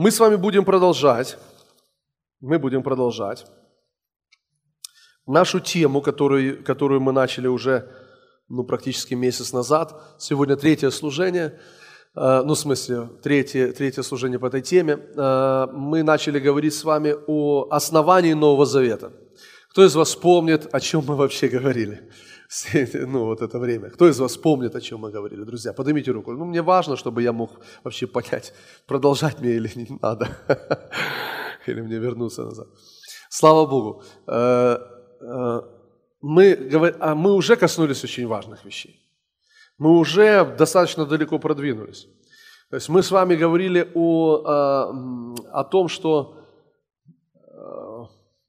Мы с вами будем продолжать, мы будем продолжать нашу тему, которую, которую мы начали уже ну, практически месяц назад. Сегодня третье служение, э, ну, в смысле, третье, третье служение по этой теме. Э, мы начали говорить с вами о основании Нового Завета. Кто из вас помнит, о чем мы вообще говорили? ну, вот это время. Кто из вас помнит, о чем мы говорили, друзья? Поднимите руку. Ну, мне важно, чтобы я мог вообще понять, продолжать мне или не надо. Или мне вернуться назад. Слава Богу. Э, э, мы, а мы уже коснулись очень важных вещей. Мы уже достаточно далеко продвинулись. То есть мы с вами говорили о, э, о том, что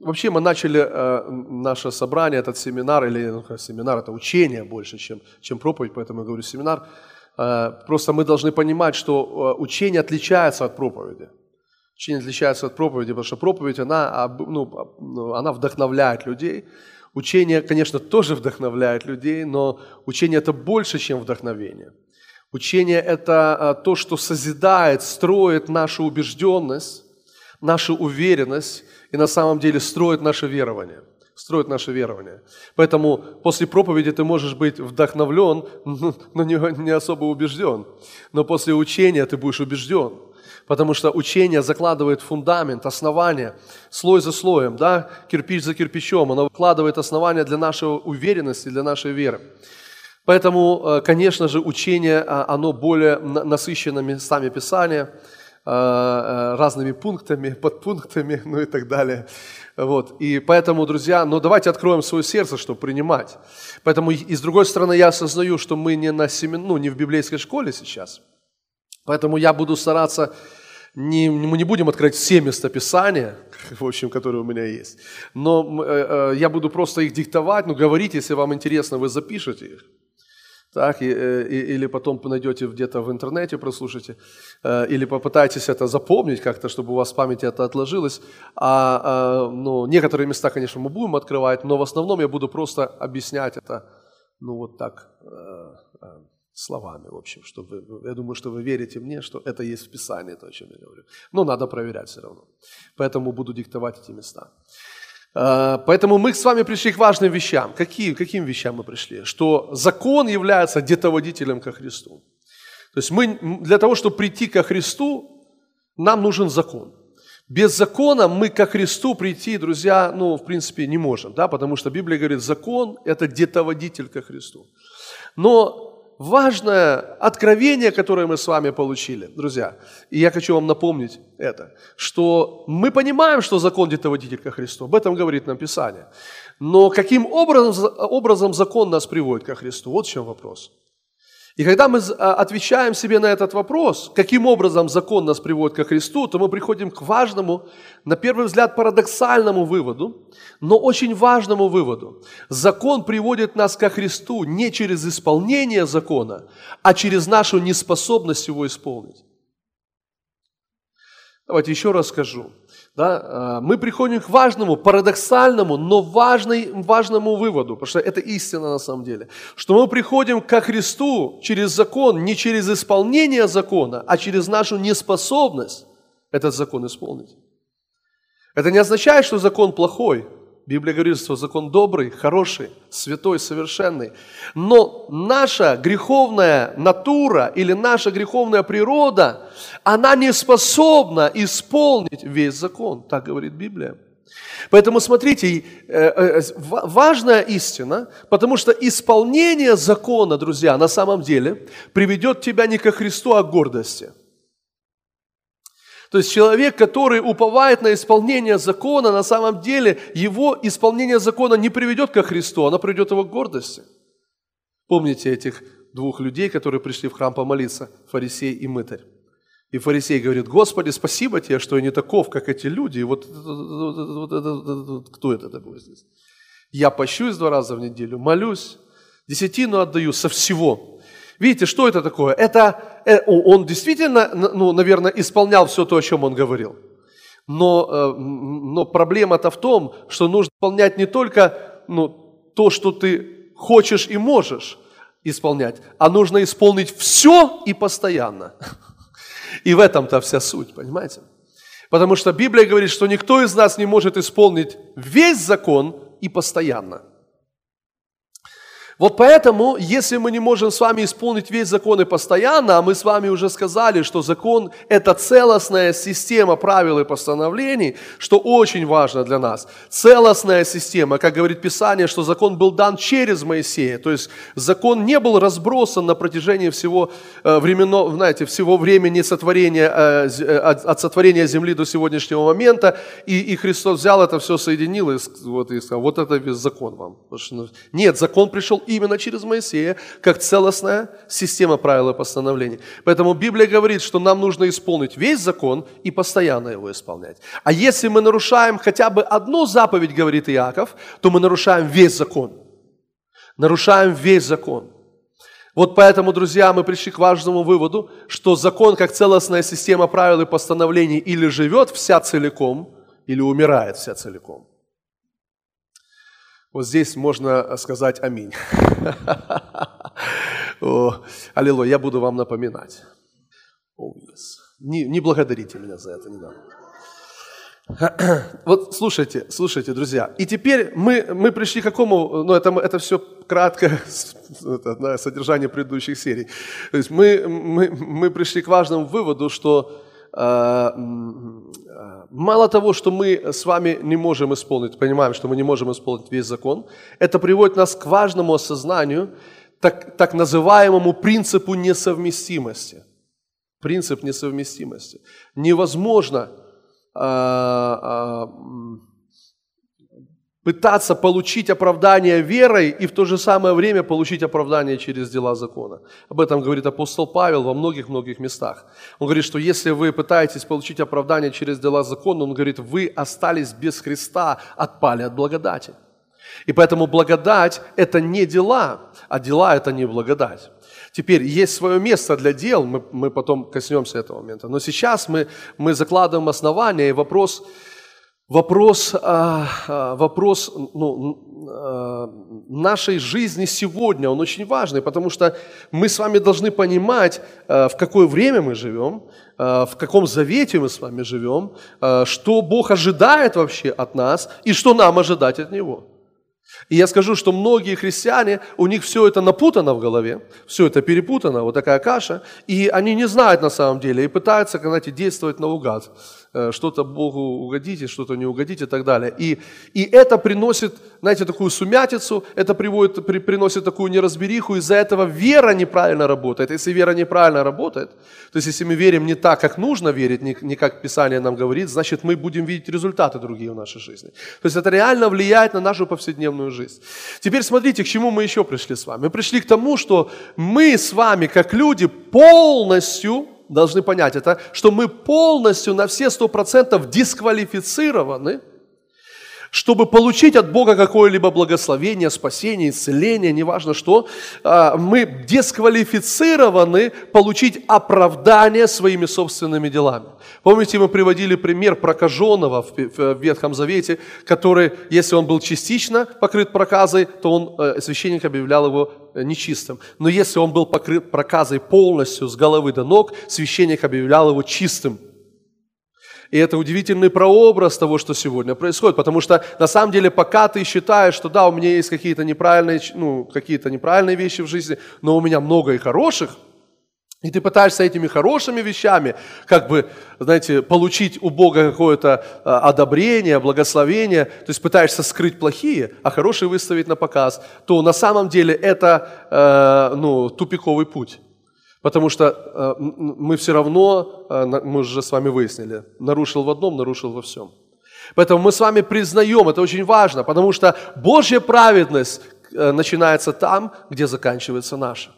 Вообще мы начали э, наше собрание, этот семинар, или ну, семинар это учение больше, чем, чем проповедь, поэтому я говорю семинар. Э, просто мы должны понимать, что э, учение отличается от проповеди. Учение отличается от проповеди, потому что проповедь, она, ну, ну, она вдохновляет людей. Учение, конечно, тоже вдохновляет людей, но учение это больше, чем вдохновение. Учение это э, то, что созидает, строит нашу убежденность, нашу уверенность, и на самом деле строит наше верование. Строит наше верование. Поэтому после проповеди ты можешь быть вдохновлен, но не, особо убежден. Но после учения ты будешь убежден. Потому что учение закладывает фундамент, основание, слой за слоем, да, кирпич за кирпичом. Оно вкладывает основание для нашей уверенности, для нашей веры. Поэтому, э, конечно же, учение, а, оно более насыщено местами Писания – разными пунктами, подпунктами, ну и так далее. Вот. И поэтому, друзья, ну давайте откроем свое сердце, чтобы принимать. Поэтому, и с другой стороны, я осознаю, что мы не, на семин... ну, не в библейской школе сейчас. Поэтому я буду стараться, не, мы не будем открыть все местописания, в общем, которые у меня есть, но э, э, я буду просто их диктовать, ну говорить, если вам интересно, вы запишете их так, и, э, и, или потом найдете где-то в интернете, прослушайте, э, или попытайтесь это запомнить как-то, чтобы у вас в памяти это отложилось. А, а, ну, некоторые места, конечно, мы будем открывать, но в основном я буду просто объяснять это, ну, вот так, э, словами, в общем, чтобы, я думаю, что вы верите мне, что это есть в Писании, то, о чем я говорю. Но надо проверять все равно. Поэтому буду диктовать эти места. Э, поэтому мы с вами пришли к важным вещам. Какие, каким вещам мы пришли? Что закон является детоводителем ко Христу. То есть мы, для того, чтобы прийти ко Христу, нам нужен закон. Без закона мы ко Христу прийти, друзья, ну, в принципе, не можем, да, потому что Библия говорит, закон – это детоводитель ко Христу. Но важное откровение, которое мы с вами получили, друзья. И я хочу вам напомнить это, что мы понимаем, что закон детоводитель ко Христу. Об этом говорит нам Писание. Но каким образом, образом закон нас приводит ко Христу? Вот в чем вопрос. И когда мы а, отвечаем себе на этот вопрос, каким образом закон нас приводит ко Христу, то мы приходим к важному, на первый взгляд, парадоксальному выводу, но очень важному выводу. Закон приводит нас ко Христу не через исполнение закона, а через нашу неспособность его исполнить. Давайте еще раз скажу да, а, мы приходим к важному, парадоксальному, но важной, важному выводу, потому что это истина на самом деле, что мы приходим ко Христу через закон, не через исполнение закона, а через нашу неспособность этот закон исполнить. Это не означает, что закон плохой, Библия говорит, что закон добрый, хороший, святой, совершенный. Но наша греховная натура или наша греховная природа, она не способна исполнить весь закон, так говорит Библия. Поэтому смотрите, э, э, важная истина, потому что исполнение закона, друзья, на самом деле приведет тебя не ко Христу, а к гордости – то есть человек, который уповает на исполнение закона, на самом деле его исполнение закона не приведет ко Христу, оно приведет его к гордости. Помните этих двух людей, которые пришли в храм помолиться, фарисей и мытарь. И фарисей говорит, Господи, спасибо тебе, что я не таков, как эти люди. И вот, вот, вот, вот, кто это такой здесь? Я пощусь два раза в неделю, молюсь, десятину отдаю со всего. Видите, что это такое? Это э, он действительно, ну, наверное, исполнял все то, о чем он говорил. Но, э, но проблема-то в том, что нужно исполнять не только ну, то, что ты хочешь и можешь исполнять, а нужно исполнить все и постоянно. И в этом-то вся суть, понимаете? Потому что Библия говорит, что никто из нас не может исполнить весь закон и постоянно. Вот поэтому, если мы не можем с вами исполнить весь закон и постоянно, а мы с вами уже сказали, что закон – это целостная система правил и постановлений, что очень важно для нас. Целостная система, как говорит Писание, что закон был дан через Моисея, то есть закон не был разбросан на протяжении всего, э, временно, знаете, всего времени сотворения, э, э, от сотворения земли до сегодняшнего момента, и, и Христос взял это все, соединил и, вот, и сказал, вот это весь закон вам. Ну, нет, закон пришел именно через Моисея, как целостная система правил и постановлений. Поэтому Библия говорит, что нам нужно исполнить весь закон и постоянно его исполнять. А если мы нарушаем хотя бы одну заповедь, говорит Иаков, то мы нарушаем весь закон. Нарушаем весь закон. Вот поэтому, друзья, мы пришли к важному выводу, что закон как целостная система правил и постановлений или живет вся целиком, или умирает вся целиком. Вот здесь можно сказать аминь. аллилуйя, я буду вам напоминать. Не, не благодарите меня за это, не надо. Вот слушайте, слушайте, друзья. И теперь мы, мы пришли к какому, ну это, это все кратко, это, да, содержание предыдущих серий. То есть мы, мы, мы пришли к важному выводу, что Э, мало того, что мы с вами не можем исполнить, понимаем, что мы не можем исполнить весь закон, это приводит нас к важному осознанию, так, так называемому принципу несовместимости. Принцип несовместимости. Невозможно а, а, пытаться получить оправдание верой и в то же самое время получить оправдание через дела закона. Об этом говорит апостол Павел во многих-многих местах. Он говорит, что если вы пытаетесь получить оправдание через дела закона, он говорит, вы остались без Христа, отпали от благодати. И поэтому благодать – это не дела, а дела – это не благодать. Теперь есть свое место для дел, мы, мы потом коснемся этого момента. Но сейчас мы, мы закладываем основания, и вопрос – вопрос, а, а, вопрос ну, а, нашей жизни сегодня, он очень важный, потому что мы с вами должны понимать, в какое время мы живем, в каком завете мы с вами живем, что Бог ожидает вообще от нас и что нам ожидать от Него. И я скажу, что многие христиане, у них все это напутано в голове, все это перепутано, вот такая каша, и они не знают на самом деле, и пытаются, знаете, действовать наугад. Э, что-то Богу угодите, что-то не угодите и так далее. И, и это приносит, знаете, такую сумятицу, это приводит, при, приносит такую неразбериху, из-за этого вера неправильно работает. Если вера неправильно работает, то есть если мы верим не так, как нужно верить, не, не как Писание нам говорит, значит мы будем видеть результаты другие в нашей жизни. То есть это реально влияет на нашу повседневную жизнь. Теперь смотрите, к чему мы еще пришли с вами. Мы пришли к тому, что мы с вами, как люди, полностью должны понять это, что мы полностью на все сто процентов дисквалифицированы, чтобы получить от Бога какое-либо благословение, спасение, исцеление, неважно что, а, мы дисквалифицированы получить оправдание своими собственными делами. Помните, мы приводили пример прокаженного в Ветхом Завете, который, если он был частично покрыт проказой, то он, э, священник объявлял его э, нечистым. Но если он был покрыт проказой полностью с головы до ног, священник объявлял его чистым. И это удивительный прообраз того, что сегодня происходит. Потому что на самом деле, пока ты считаешь, что да, у меня есть какие-то неправильные, ну, какие-то неправильные вещи в жизни, но у меня много и хороших, и ты пытаешься этими хорошими вещами, как бы, знаете, получить у Бога какое-то а, одобрение, благословение, то есть пытаешься скрыть плохие, а хорошие выставить на показ, то на самом деле это э, ну, тупиковый путь. Потому что э, мы все равно, э, мы уже с вами выяснили, нарушил в одном, нарушил во всем. Поэтому мы с вами признаем, это очень важно, потому что Божья праведность э, начинается там, где заканчивается наша.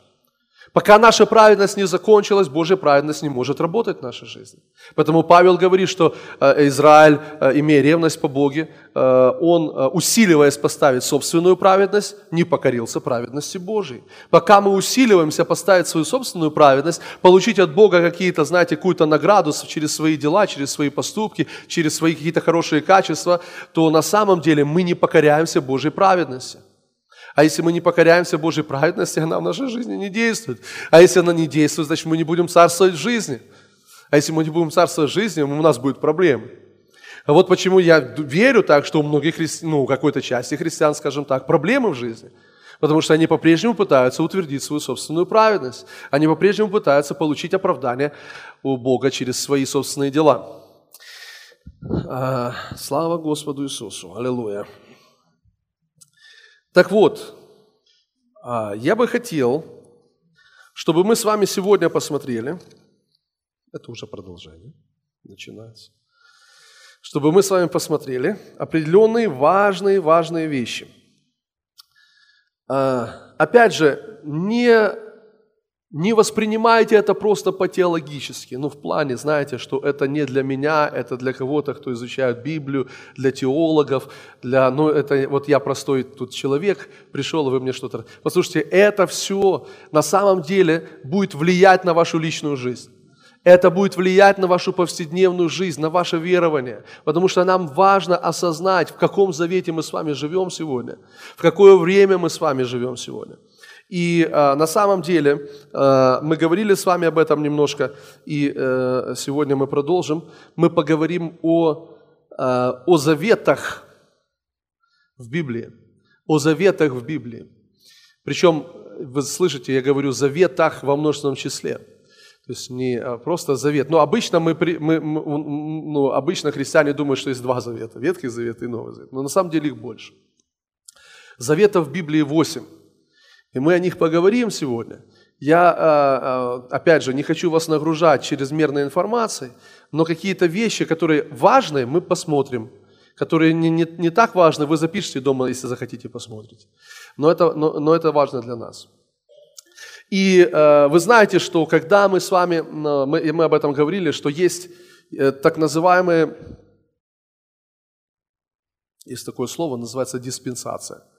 Пока наша праведность не закончилась, Божья праведность не может работать в нашей жизни. Поэтому Павел говорит, что э, Израиль, э, имея ревность по Боге, э, он, усиливаясь поставить собственную праведность, не покорился праведности Божьей. Пока мы усиливаемся поставить свою собственную праведность, получить от Бога какие-то, знаете, какую-то награду через свои дела, через свои поступки, через свои какие-то хорошие качества, то на самом деле мы не покоряемся Божьей праведности. А если мы не покоряемся Божьей праведности, она в нашей жизни не действует. А если она не действует, значит мы не будем царствовать в жизни. А если мы не будем царствовать жизнью, у нас будут проблемы. А вот почему я верю так, что у многих, ну, какой-то части христиан, скажем так, проблемы в жизни. Потому что они по-прежнему пытаются утвердить свою собственную праведность. Они по-прежнему пытаются получить оправдание у Бога через свои собственные дела. А, слава Господу Иисусу! Аллилуйя! Так вот, а, я бы хотел, чтобы мы с вами сегодня посмотрели, это уже продолжение начинается, чтобы мы с вами посмотрели определенные важные, важные вещи. А, опять же, не не воспринимайте это просто по-теологически, ну в плане, знаете, что это не для меня, это для кого-то, кто изучает Библию, для теологов, для, ну это вот я простой тут человек, пришел, и вы мне что-то... Послушайте, это все на самом деле будет влиять на вашу личную жизнь. Это будет влиять на вашу повседневную жизнь, на ваше верование, потому что нам важно осознать, в каком завете мы с вами живем сегодня, в какое время мы с вами живем сегодня. И э, на самом деле э, мы говорили с вами об этом немножко, и э, сегодня мы продолжим. Мы поговорим о, э, о заветах в Библии, о заветах в Библии. Причем, вы слышите, я говорю заветах во множественном числе. То есть не просто завет. Но обычно, мы, мы, ну, обычно христиане думают, что есть два завета. Ветхий завет и Новый завет. Но на самом деле их больше. Заветов в Библии восемь. И мы о них поговорим сегодня. Я, а, а, опять же, не хочу вас нагружать чрезмерной информацией, но какие-то вещи, которые важны, мы посмотрим. Которые не, не, не так важны, вы запишите дома, если захотите, посмотрите. Но это, но, но это важно для нас. И э, вы знаете, что когда мы с вами, мы, мы об этом говорили, что есть э, так называемые, есть такое слово, называется диспенсация –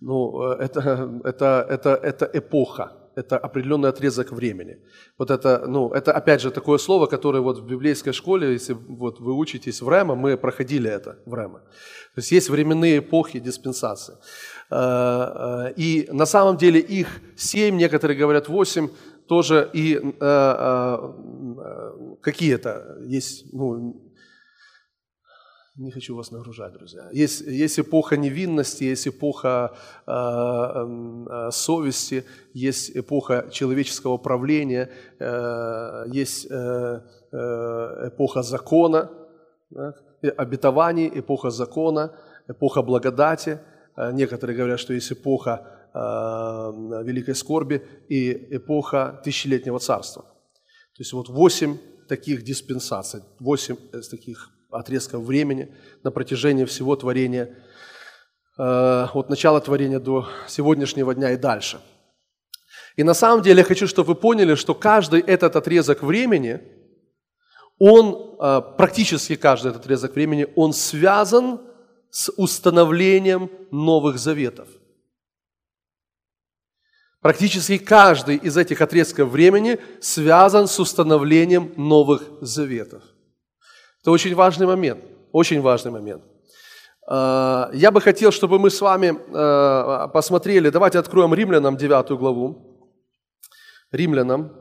ну, э, это, это, это, это эпоха, это определенный отрезок времени. Вот это, ну, это опять же такое слово, которое вот в библейской школе, если вот вы учитесь в Рема, мы проходили это в Рема. То есть есть временные эпохи диспенсации. Э, э, и на самом деле их семь, некоторые говорят восемь, тоже и какие-то есть, ну, не хочу вас нагружать, друзья. Есть, есть эпоха невинности, есть эпоха э, э, совести, есть эпоха человеческого правления, э, есть э, э, эпоха закона, да, обетований, эпоха закона, эпоха благодати. Э, некоторые говорят, что есть эпоха э, великой скорби и эпоха тысячелетнего царства. То есть вот восемь таких диспенсаций, восемь таких отрезков времени на протяжении всего творения, э, от начала творения до сегодняшнего дня и дальше. И на самом деле я хочу, чтобы вы поняли, что каждый этот отрезок времени, он, э, практически каждый этот отрезок времени, он связан с установлением новых заветов. Практически каждый из этих отрезков времени связан с установлением новых заветов. Это очень важный момент, очень важный момент. А, я бы хотел, чтобы мы с вами а, посмотрели, давайте откроем Римлянам 9 главу. Римлянам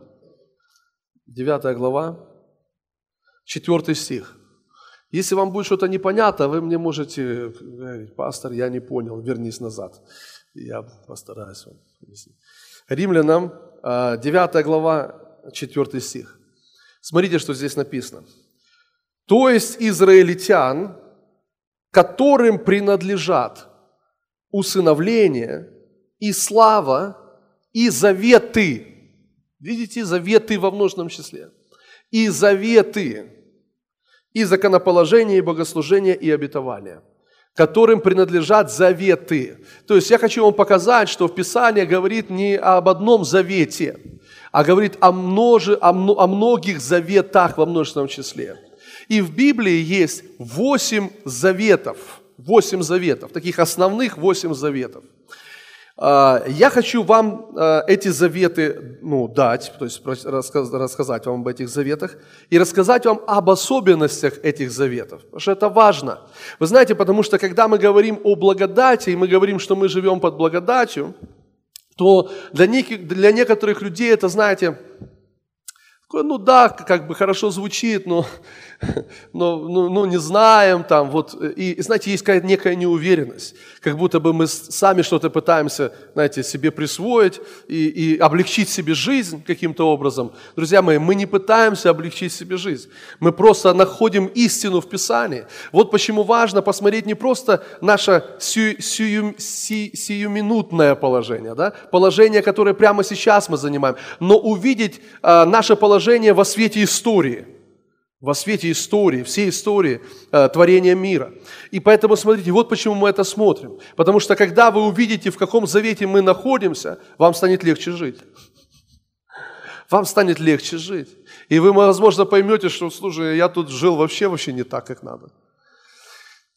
9 глава, 4 стих. Если вам будет что-то непонятно, вы мне можете говорить, пастор, я не понял, вернись назад. Я постараюсь вам объяснить. Римлянам 9 а, глава, 4 стих. Смотрите, что здесь написано то есть израильтян, которым принадлежат усыновление и слава и заветы. Видите, заветы во множественном числе. И заветы, и законоположение, и богослужение, и обетование, которым принадлежат заветы. То есть я хочу вам показать, что в Писании говорит не об одном завете, а говорит о, множе, о, о многих заветах во множественном числе. И в Библии есть восемь заветов, восемь заветов, таких основных восемь заветов. А, я хочу вам а, эти заветы ну, дать, то есть рассказать вам об этих заветах и рассказать вам об особенностях этих заветов, потому что это важно. Вы знаете, потому что когда мы говорим о благодати, и мы говорим, что мы живем под благодатью, то для, неких, для некоторых людей это, знаете, ну да, как бы хорошо звучит, но, но ну, ну, не знаем там, вот, и, и знаете, есть какая-то некая неуверенность, как будто бы мы сами что-то пытаемся, знаете, себе присвоить и, и облегчить себе жизнь каким-то образом. Друзья мои, мы не пытаемся облегчить себе жизнь, мы просто находим истину в Писании. Вот почему важно посмотреть не просто наше сию, сию, си, сиюминутное положение, да, положение, которое прямо сейчас мы занимаем, но увидеть а, наше положение во свете истории, во свете истории, всей истории э, творения мира. И поэтому, смотрите, вот почему мы это смотрим. Потому что когда вы увидите, в каком завете мы находимся, вам станет легче жить. Вам станет легче жить. И вы, возможно, поймете, что, слушай, я тут жил вообще, вообще не так, как надо.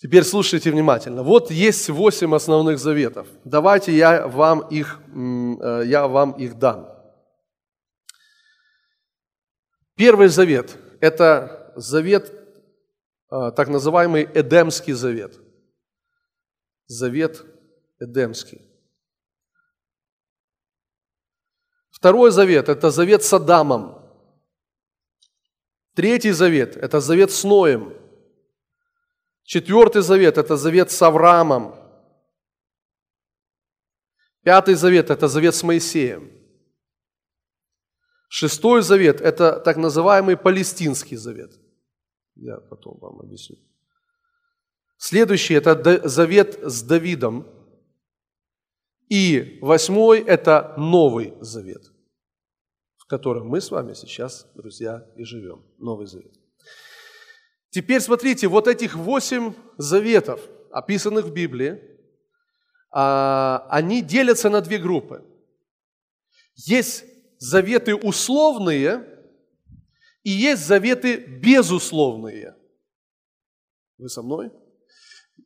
Теперь слушайте внимательно. Вот есть восемь основных заветов. Давайте я вам их, э, я вам их дам. Первый завет – это завет, а, так называемый Эдемский завет. Завет Эдемский. Второй завет – это завет с Адамом. Третий завет – это завет с Ноем. Четвертый завет – это завет с Авраамом. Пятый завет – это завет с Моисеем. Шестой завет – это так называемый Палестинский завет. Я потом вам объясню. Следующий – это завет с Давидом. И восьмой – это Новый Завет, в котором мы с вами сейчас, друзья, и живем. Новый Завет. Теперь смотрите, вот этих восемь заветов, описанных в Библии, а, они делятся на две группы. Есть заветы условные и есть заветы безусловные. Вы со мной?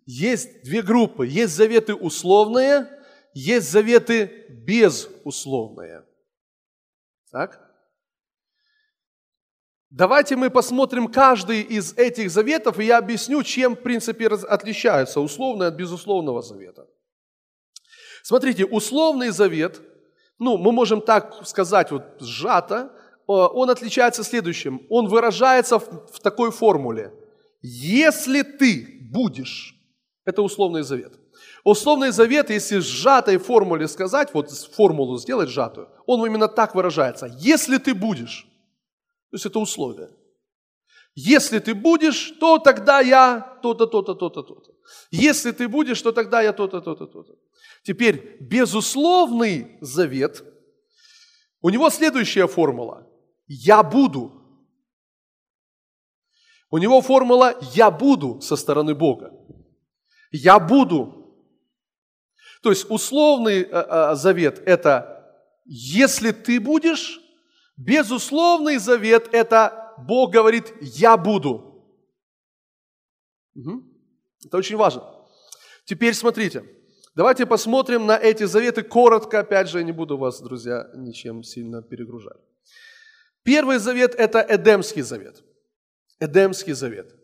Есть две группы. Есть заветы условные, есть заветы безусловные. Так? Давайте мы посмотрим каждый из этих заветов, и я объясню, чем, в принципе, отличаются условный от безусловного завета. Смотрите, условный завет ну, мы можем так сказать, вот сжато, он отличается следующим. Он выражается в, в такой формуле. Если ты будешь, это условный завет. Условный завет, если в сжатой формуле сказать, вот формулу сделать сжатую, он именно так выражается. Если ты будешь, то есть это условие. Если ты будешь, то тогда я то-то, то-то, то-то, то-то. Если ты будешь, то тогда я то-то, то-то, то-то. Теперь безусловный завет, у него следующая формула. Я буду. У него формула «я буду» со стороны Бога. Я буду. То есть условный э, э, завет – это «если ты будешь», безусловный завет – это Бог говорит «я буду». Это очень важно. Теперь смотрите – Давайте посмотрим на эти заветы коротко. Опять же, я не буду вас, друзья, ничем сильно перегружать. Первый завет – это Эдемский завет. Эдемский завет.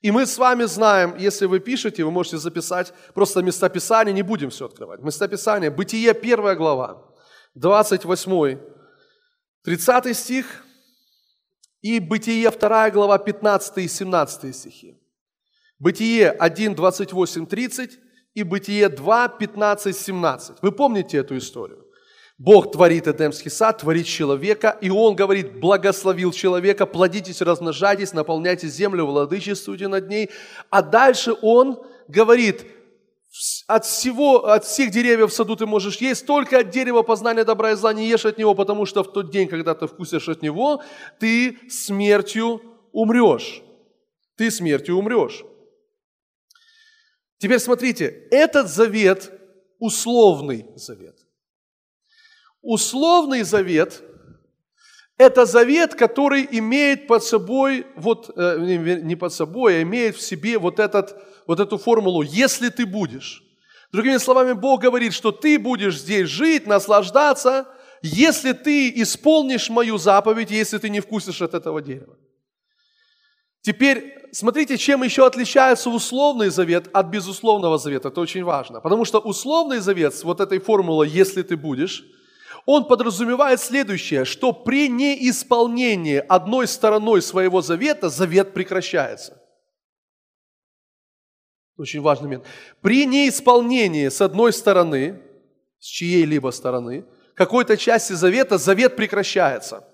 И мы с вами знаем, если вы пишете, вы можете записать просто местописание, не будем все открывать. Местописание, Бытие, 1 глава, 28, 30 стих, и Бытие, 2 глава, 15 и 17 стихи. Бытие 1, 28, 30, и Бытие 2, 15, 17. Вы помните эту историю? Бог творит Эдемский сад, творит человека, и Он говорит, благословил человека, плодитесь, размножайтесь, наполняйте землю, владычествуйте над ней. А дальше Он говорит, от всего, от всех деревьев в саду ты можешь есть, только от дерева познания добра и зла не ешь от него, потому что в тот день, когда ты вкусишь от него, ты смертью умрешь. Ты смертью умрешь. Теперь смотрите, этот завет – условный завет. Условный завет – это завет, который имеет под собой, вот, э, не под собой, а имеет в себе вот, этот, вот эту формулу «если ты будешь». Другими словами, Бог говорит, что ты будешь здесь жить, наслаждаться, если ты исполнишь мою заповедь, если ты не вкусишь от этого дерева. Теперь смотрите, чем еще отличается условный завет от безусловного завета. Это очень важно. Потому что условный завет с вот этой формулой «если ты будешь», он подразумевает следующее, что при неисполнении одной стороной своего завета, завет прекращается. Очень важный момент. При неисполнении с одной стороны, с чьей-либо стороны, какой-то части завета, завет прекращается.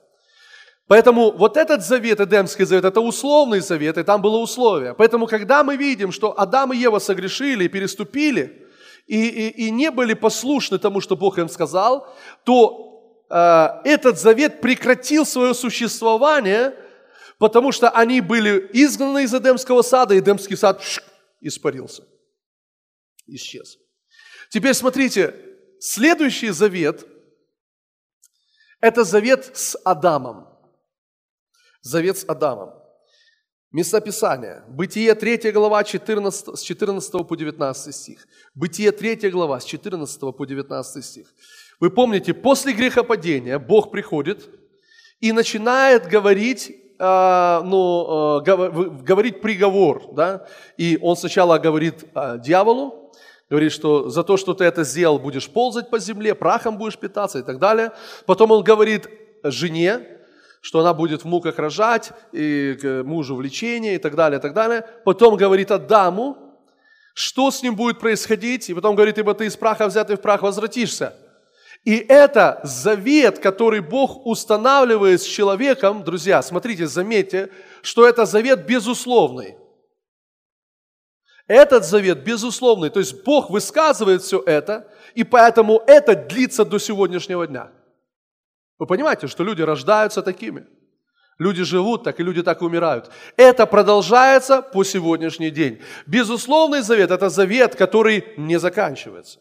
Поэтому вот этот завет, Эдемский завет, это условный завет, и там было условие. Поэтому, когда мы видим, что Адам и Ева согрешили, переступили, и, и, и не были послушны тому, что Бог им сказал, то э, этот завет прекратил свое существование, потому что они были изгнаны из Эдемского сада, и Эдемский сад шик, испарился, исчез. Теперь смотрите, следующий завет – это завет с Адамом. Завет с Адамом. Местописание. Бытие 3 глава 14, с 14 по 19 стих. Бытие 3 глава с 14 по 19 стих. Вы помните, после грехопадения Бог приходит и начинает говорить, э, ну, э, говорить приговор. Да? И он сначала говорит э, дьяволу, говорит, что за то, что ты это сделал, будешь ползать по земле, прахом будешь питаться и так далее. Потом он говорит жене, что она будет в муках рожать, и к мужу влечение и так далее, и так далее. Потом говорит Адаму, что с ним будет происходить, и потом говорит, ибо ты из праха взятый в прах возвратишься. И это завет, который Бог устанавливает с человеком, друзья, смотрите, заметьте, что это завет безусловный. Этот завет безусловный, то есть Бог высказывает все это, и поэтому это длится до сегодняшнего дня. Вы понимаете, что люди рождаются такими. Люди живут так, и люди так умирают. Это продолжается по сегодняшний день. Безусловный завет – это завет, который не заканчивается.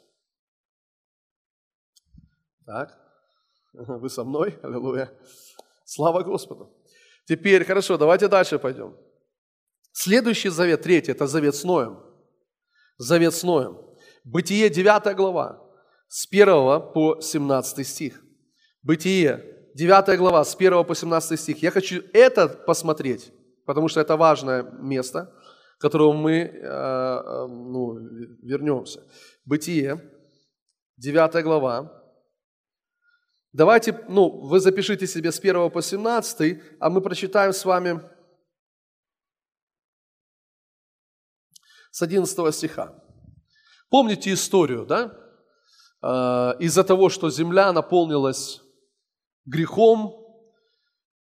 Так, вы со мной? Аллилуйя. Слава Господу. Теперь, хорошо, давайте дальше пойдем. Следующий завет, третий, это завет с Ноем. Завет с Ноем. Бытие 9 глава, с 1 по 17 стих. Бытие, 9 глава, с 1 по 17 стих. Я хочу это посмотреть, потому что это важное место, к которому мы э, э, ну, вернемся. Бытие, 9 глава. Давайте, ну, вы запишите себе с 1 по 17, а мы прочитаем с вами с 11 стиха. Помните историю, да? Э, из-за того, что земля наполнилась грехом,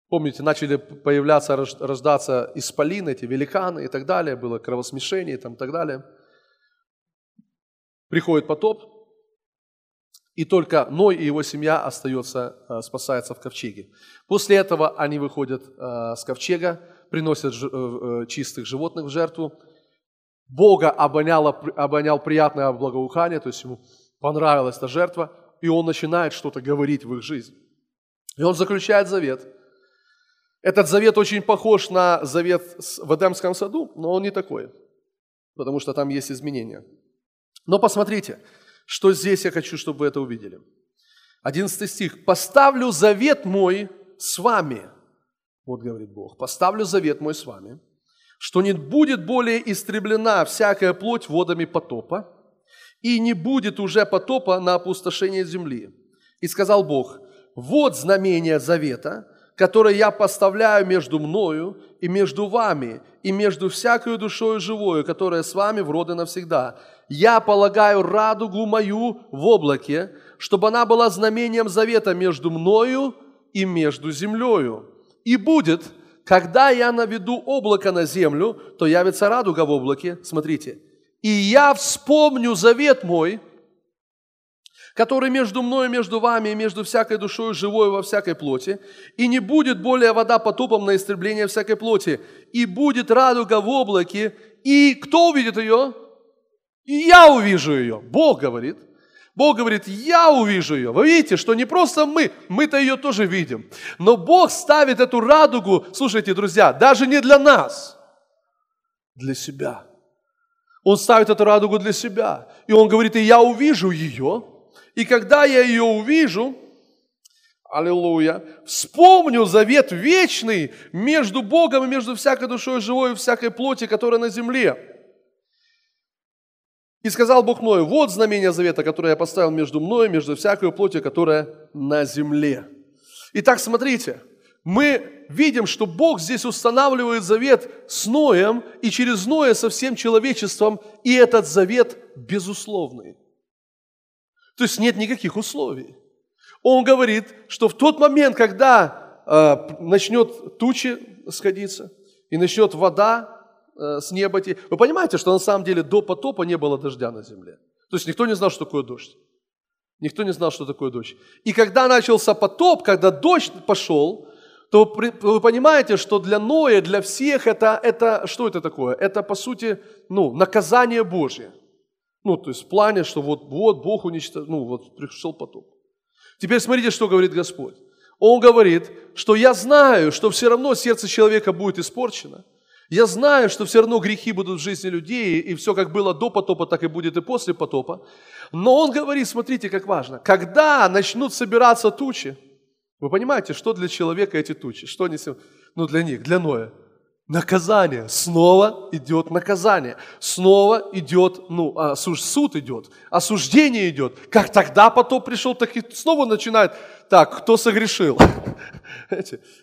помните, начали появляться, рождаться исполины, эти великаны и так далее, было кровосмешение и там, так далее. Приходит потоп, и только Ной и его семья остается, э, спасается в ковчеге. После этого они выходят э, с ковчега, приносят э, чистых животных в жертву. Бога обоняло, обонял приятное благоухание, то есть ему понравилась эта жертва, и он начинает что-то говорить в их жизнь. И он заключает завет. Этот завет очень похож на завет в Эдемском саду, но он не такой, потому что там есть изменения. Но посмотрите, что здесь я хочу, чтобы вы это увидели. 11 стих. «Поставлю завет мой с вами». Вот говорит Бог. «Поставлю завет мой с вами, что не будет более истреблена всякая плоть водами потопа, и не будет уже потопа на опустошение земли. И сказал Бог, вот знамение завета, которое я поставляю между мною и между вами, и между всякой душою живою, которая с вами в роды навсегда. Я полагаю радугу мою в облаке, чтобы она была знамением завета между мною и между землею. И будет, когда я наведу облако на землю, то явится радуга в облаке. Смотрите. И я вспомню завет мой – который между мной и между вами, и между всякой душой живой во всякой плоти, и не будет более вода потопом на истребление всякой плоти, и будет радуга в облаке, и кто увидит ее? И я увижу ее. Бог говорит. Бог говорит, я увижу ее. Вы видите, что не просто мы, мы-то ее тоже видим. Но Бог ставит эту радугу, слушайте, друзья, даже не для нас, для себя. Он ставит эту радугу для себя. И он говорит, и я увижу ее, и когда я ее увижу, аллилуйя, вспомню завет вечный между Богом и между всякой душой живой и всякой плоти, которая на земле. И сказал Бог мною, вот знамение завета, которое я поставил между мной, между всякой плотью, которая на земле. Итак, смотрите, мы видим, что Бог здесь устанавливает завет с Ноем и через Ноя со всем человечеством, и этот завет безусловный. То есть нет никаких условий. Он говорит, что в тот момент, когда э, начнет тучи сходиться и начнет вода Э, с неба идти. Вы понимаете, что на самом деле до потопа не было дождя на земле? То есть никто не знал, что такое дождь. Никто не знал, что такое дождь. И когда начался потоп, когда дождь пошел, то вы понимаете, что для Ноя, для всех это, это что это такое? Это, по сути, ну, наказание Божье. Ну, то есть в плане, что вот, вот Бог уничтожил, ну, вот пришел потоп. Теперь смотрите, что говорит Господь. Он говорит, что я знаю, что все равно сердце человека будет испорчено – я знаю, что все равно грехи будут в жизни людей, и все как было до потопа, так и будет и после потопа. Но он говорит, смотрите, как важно, когда начнут собираться тучи, вы понимаете, что для человека эти тучи? Что они, ну для них, для Ноя? Наказание. Снова идет наказание. Снова идет, ну, а, суд идет. Осуждение идет. Как тогда потоп пришел, так и снова начинает. Так, кто согрешил?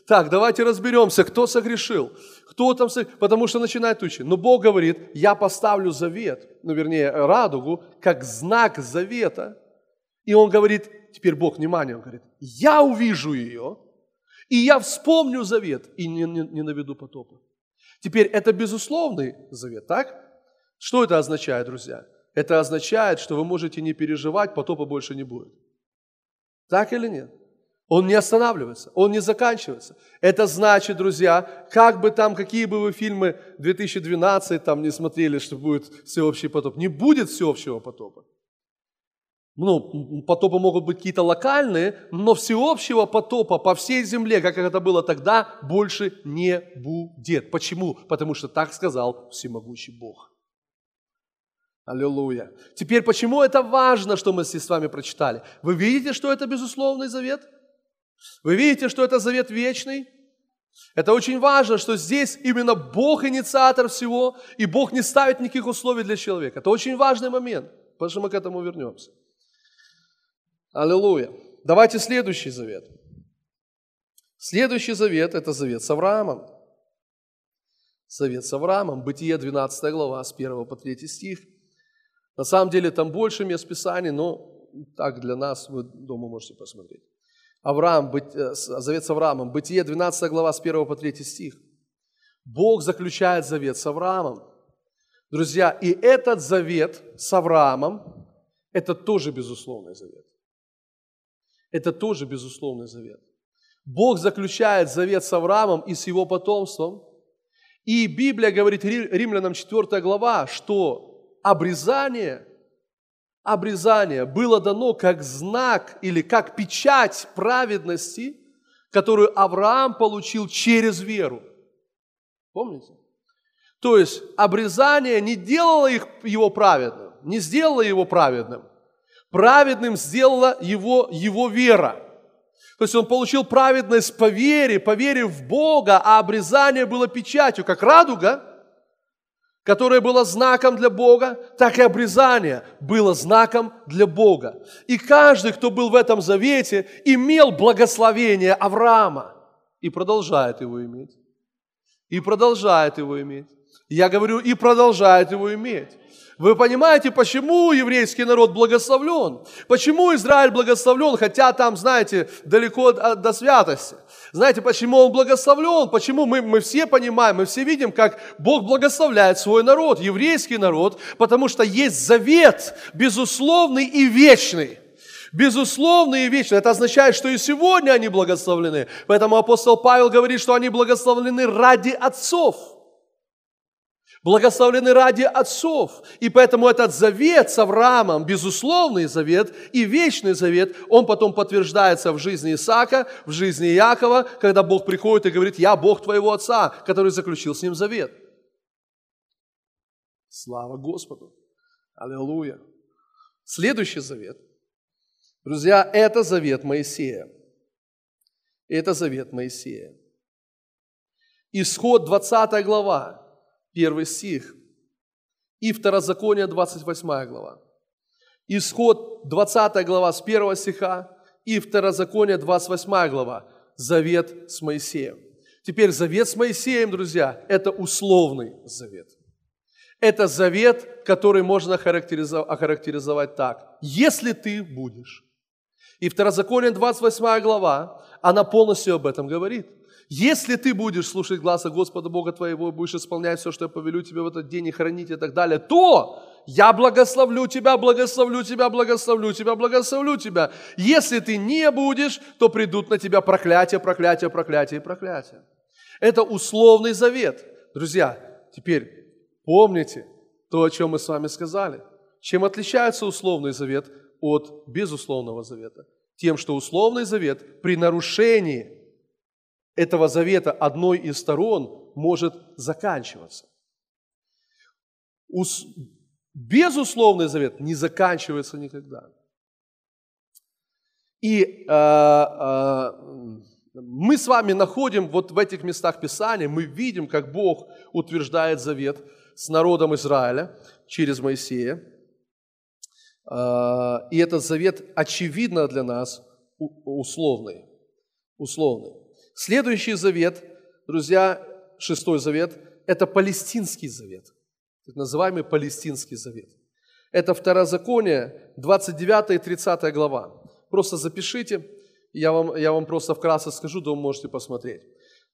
Так, давайте разберемся, кто согрешил. Кто там согрешил? Потому что начинает тучи. Но Бог говорит, я поставлю завет, ну, вернее, радугу, как знак завета. И Он говорит, теперь Бог, внимание, Он говорит, я увижу ее, и я вспомню завет, и не, не, не наведу потопа. Теперь это безусловный завет, так? Что это означает, друзья? Это означает, что вы можете не переживать, потопа больше не будет. Так или нет? Он не останавливается, он не заканчивается. Это значит, друзья, как бы там, какие бы вы фильмы 2012 там не смотрели, что будет всеобщий потоп, не будет всеобщего потопа. Ну, потопы могут быть какие-то локальные, но всеобщего потопа по всей земле, как это было тогда, больше не будет. Почему? Потому что так сказал всемогущий Бог. Аллилуйя. Теперь, почему это важно, что мы здесь с вами прочитали? Вы видите, что это безусловный завет? Вы видите, что это завет вечный? Это очень важно, что здесь именно Бог инициатор всего, и Бог не ставит никаких условий для человека. Это очень важный момент, потому что мы к этому вернемся. Аллилуйя. Давайте следующий завет. Следующий завет – это завет с Авраамом. Завет с Авраамом, Бытие 12 глава, с 1 по 3 стих. На самом деле там больше мест Писаний, но так для нас вы дома можете посмотреть. Авраам, э, завет с Авраамом, Бытие 12 глава с 1 по 3 стих. Бог заключает завет с Авраамом. Друзья, и этот завет с Авраамом, это тоже безусловный завет. Это тоже безусловный завет. Бог заключает завет с Авраамом и с его потомством. И Библия говорит, Римлянам 4 глава, что обрезание – обрезание было дано как знак или как печать праведности, которую Авраам получил через веру. Помните? То есть обрезание не делало их, его праведным, не сделало его праведным. Праведным сделала его, его вера. То есть он получил праведность по вере, по вере в Бога, а обрезание было печатью, как радуга – которое было знаком для Бога, так и обрезание было знаком для Бога. И каждый, кто был в этом завете, имел благословение Авраама и продолжает его иметь. И продолжает его иметь. Я говорю, и продолжает его иметь. Вы понимаете, почему еврейский народ благословлен? Почему Израиль благословлен, хотя там, знаете, далеко до святости? Знаете, почему он благословлен? Почему мы, мы все понимаем, мы все видим, как Бог благословляет свой народ, еврейский народ, потому что есть завет, безусловный и вечный. Безусловный и вечный. Это означает, что и сегодня они благословлены. Поэтому апостол Павел говорит, что они благословлены ради отцов – благословлены ради отцов. И поэтому этот завет с Авраамом, безусловный завет и вечный завет, он потом подтверждается в жизни Исаака, в жизни Якова, когда Бог приходит и говорит, я Бог твоего отца, который заключил с ним завет. Слава Господу! Аллилуйя! Следующий завет. Друзья, это завет Моисея. Это завет Моисея. Исход 20 глава первый стих. и Второзаконие, 28 глава. Исход, 20 глава с 1 стиха, и Второзаконие, 28 глава, завет с Моисеем. Теперь завет с Моисеем, друзья, это условный завет. Это завет, который можно охарактеризовать так. Если ты будешь. И Второзаконие, 28 глава, она полностью об этом говорит. Если ты будешь слушать глаза Господа Бога твоего, будешь исполнять все, что я повелю тебе в этот день и хранить и так далее, то я благословлю тебя, благословлю тебя, благословлю тебя, благословлю тебя. Если ты не будешь, то придут на тебя проклятия, проклятия, проклятия и проклятия. Это условный завет. Друзья, теперь помните то, о чем мы с вами сказали. Чем отличается условный завет от безусловного завета? Тем, что условный завет при нарушении этого завета одной из сторон может заканчиваться. Безусловный завет не заканчивается никогда. И э, э, мы с вами находим вот в этих местах Писания, мы видим, как Бог утверждает завет с народом Израиля через Моисея. Э, и этот завет очевидно для нас условный. условный. Следующий завет, друзья, шестой завет, это палестинский завет, так называемый палестинский завет. Это Второзаконие, 29 и 30 глава. Просто запишите, я вам, я вам просто вкратце скажу, да вы можете посмотреть.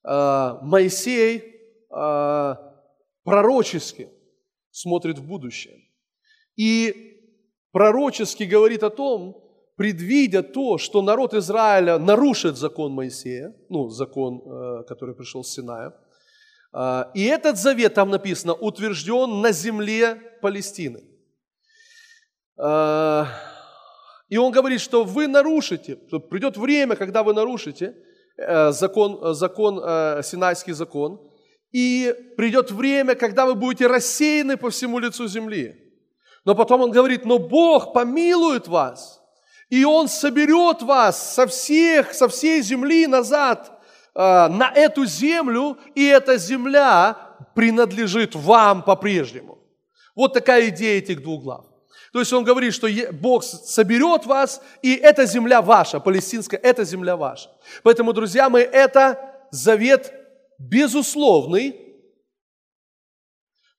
А, Моисей а, пророчески смотрит в будущее. И пророчески говорит о том, предвидя то, что народ Израиля нарушит закон Моисея, ну, закон, э, который пришел с Синая, э, и этот завет, там написано, утвержден на земле Палестины. Э, и он говорит, что вы нарушите, что придет время, когда вы нарушите закон, закон, Синайский закон, и придет время, когда вы будете рассеяны по всему лицу земли. Но потом он говорит, но Бог помилует вас – и Он соберет вас со всех, со всей земли назад э, на эту землю, и эта земля принадлежит вам по-прежнему. Вот такая идея этих двух глав. То есть он говорит, что Бог соберет вас, и эта земля ваша, палестинская, эта земля ваша. Поэтому, друзья мои, это завет безусловный,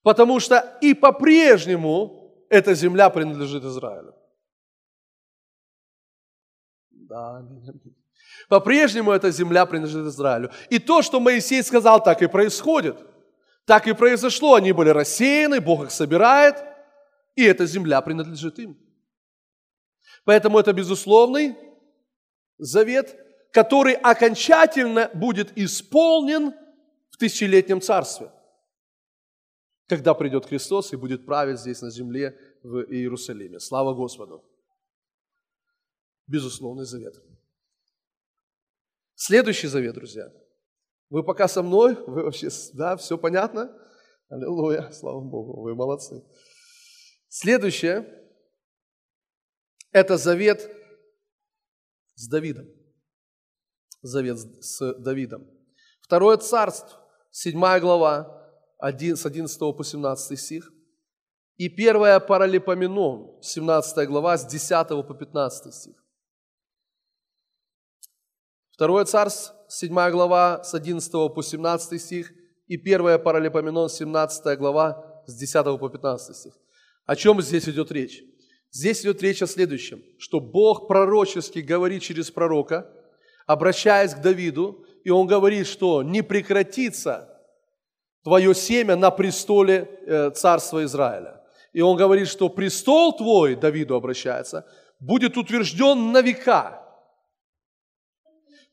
потому что и по-прежнему эта земля принадлежит Израилю. Да, По-прежнему эта земля принадлежит Израилю. И то, что Моисей сказал, так и происходит. Так и произошло. Они были рассеяны, Бог их собирает, и эта земля принадлежит им. Поэтому это безусловный завет, который окончательно будет исполнен в тысячелетнем царстве, когда придет Христос и будет править здесь на земле в Иерусалиме. Слава Господу! Безусловный завет. Следующий завет, друзья. Вы пока со мной, вы вообще, да, все понятно? Аллилуйя, слава Богу, вы молодцы. Следующее – это завет с Давидом. Завет с Давидом. Второе царство, 7 глава, 1, с 11 по 17 стих. И первая Паралипоменон, 17 глава, с 10 по 15 стих. Второе царство, 7 глава, с 11 по 17 стих, и 1 Паралипоменон, 17 глава, с 10 по 15 стих. О чем здесь идет речь? Здесь идет речь о следующем, что Бог пророчески говорит через пророка, обращаясь к Давиду, и он говорит, что не прекратится твое семя на престоле э, царства Израиля. И он говорит, что престол твой, Давиду обращается, будет утвержден на века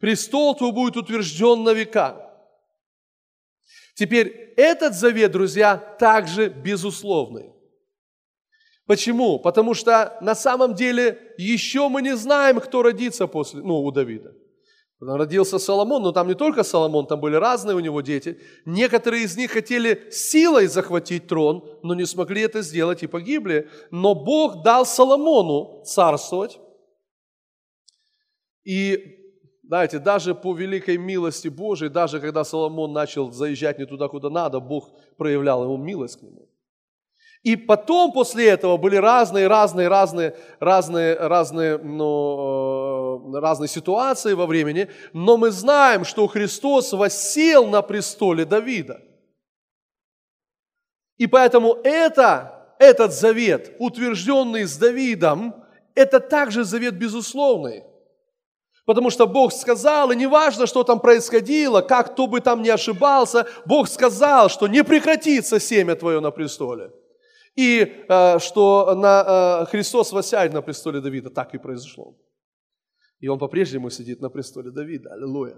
престол твой будет утвержден на века. Теперь этот завет, друзья, также безусловный. Почему? Потому что на самом деле еще мы не знаем, кто родится после, ну, у Давида. Родился Соломон, но там не только Соломон, там были разные у него дети. Некоторые из них хотели силой захватить трон, но не смогли это сделать и погибли. Но Бог дал Соломону царствовать. И знаете, даже по великой милости Божией, даже когда Соломон начал заезжать не туда, куда надо, Бог проявлял ему милость к нему. И потом после этого были разные, разные, разные, разные, разные, ну, э, разные ситуации во времени, но мы знаем, что Христос воссел на престоле Давида. И поэтому это, этот завет, утвержденный с Давидом, это также завет безусловный. Потому что Бог сказал, и неважно, что там происходило, как кто бы там ни ошибался, Бог сказал, что не прекратится семя твое на престоле. И э, что на, э, Христос воссядет на престоле Давида. Так и произошло. И Он по-прежнему сидит на престоле Давида. Аллилуйя.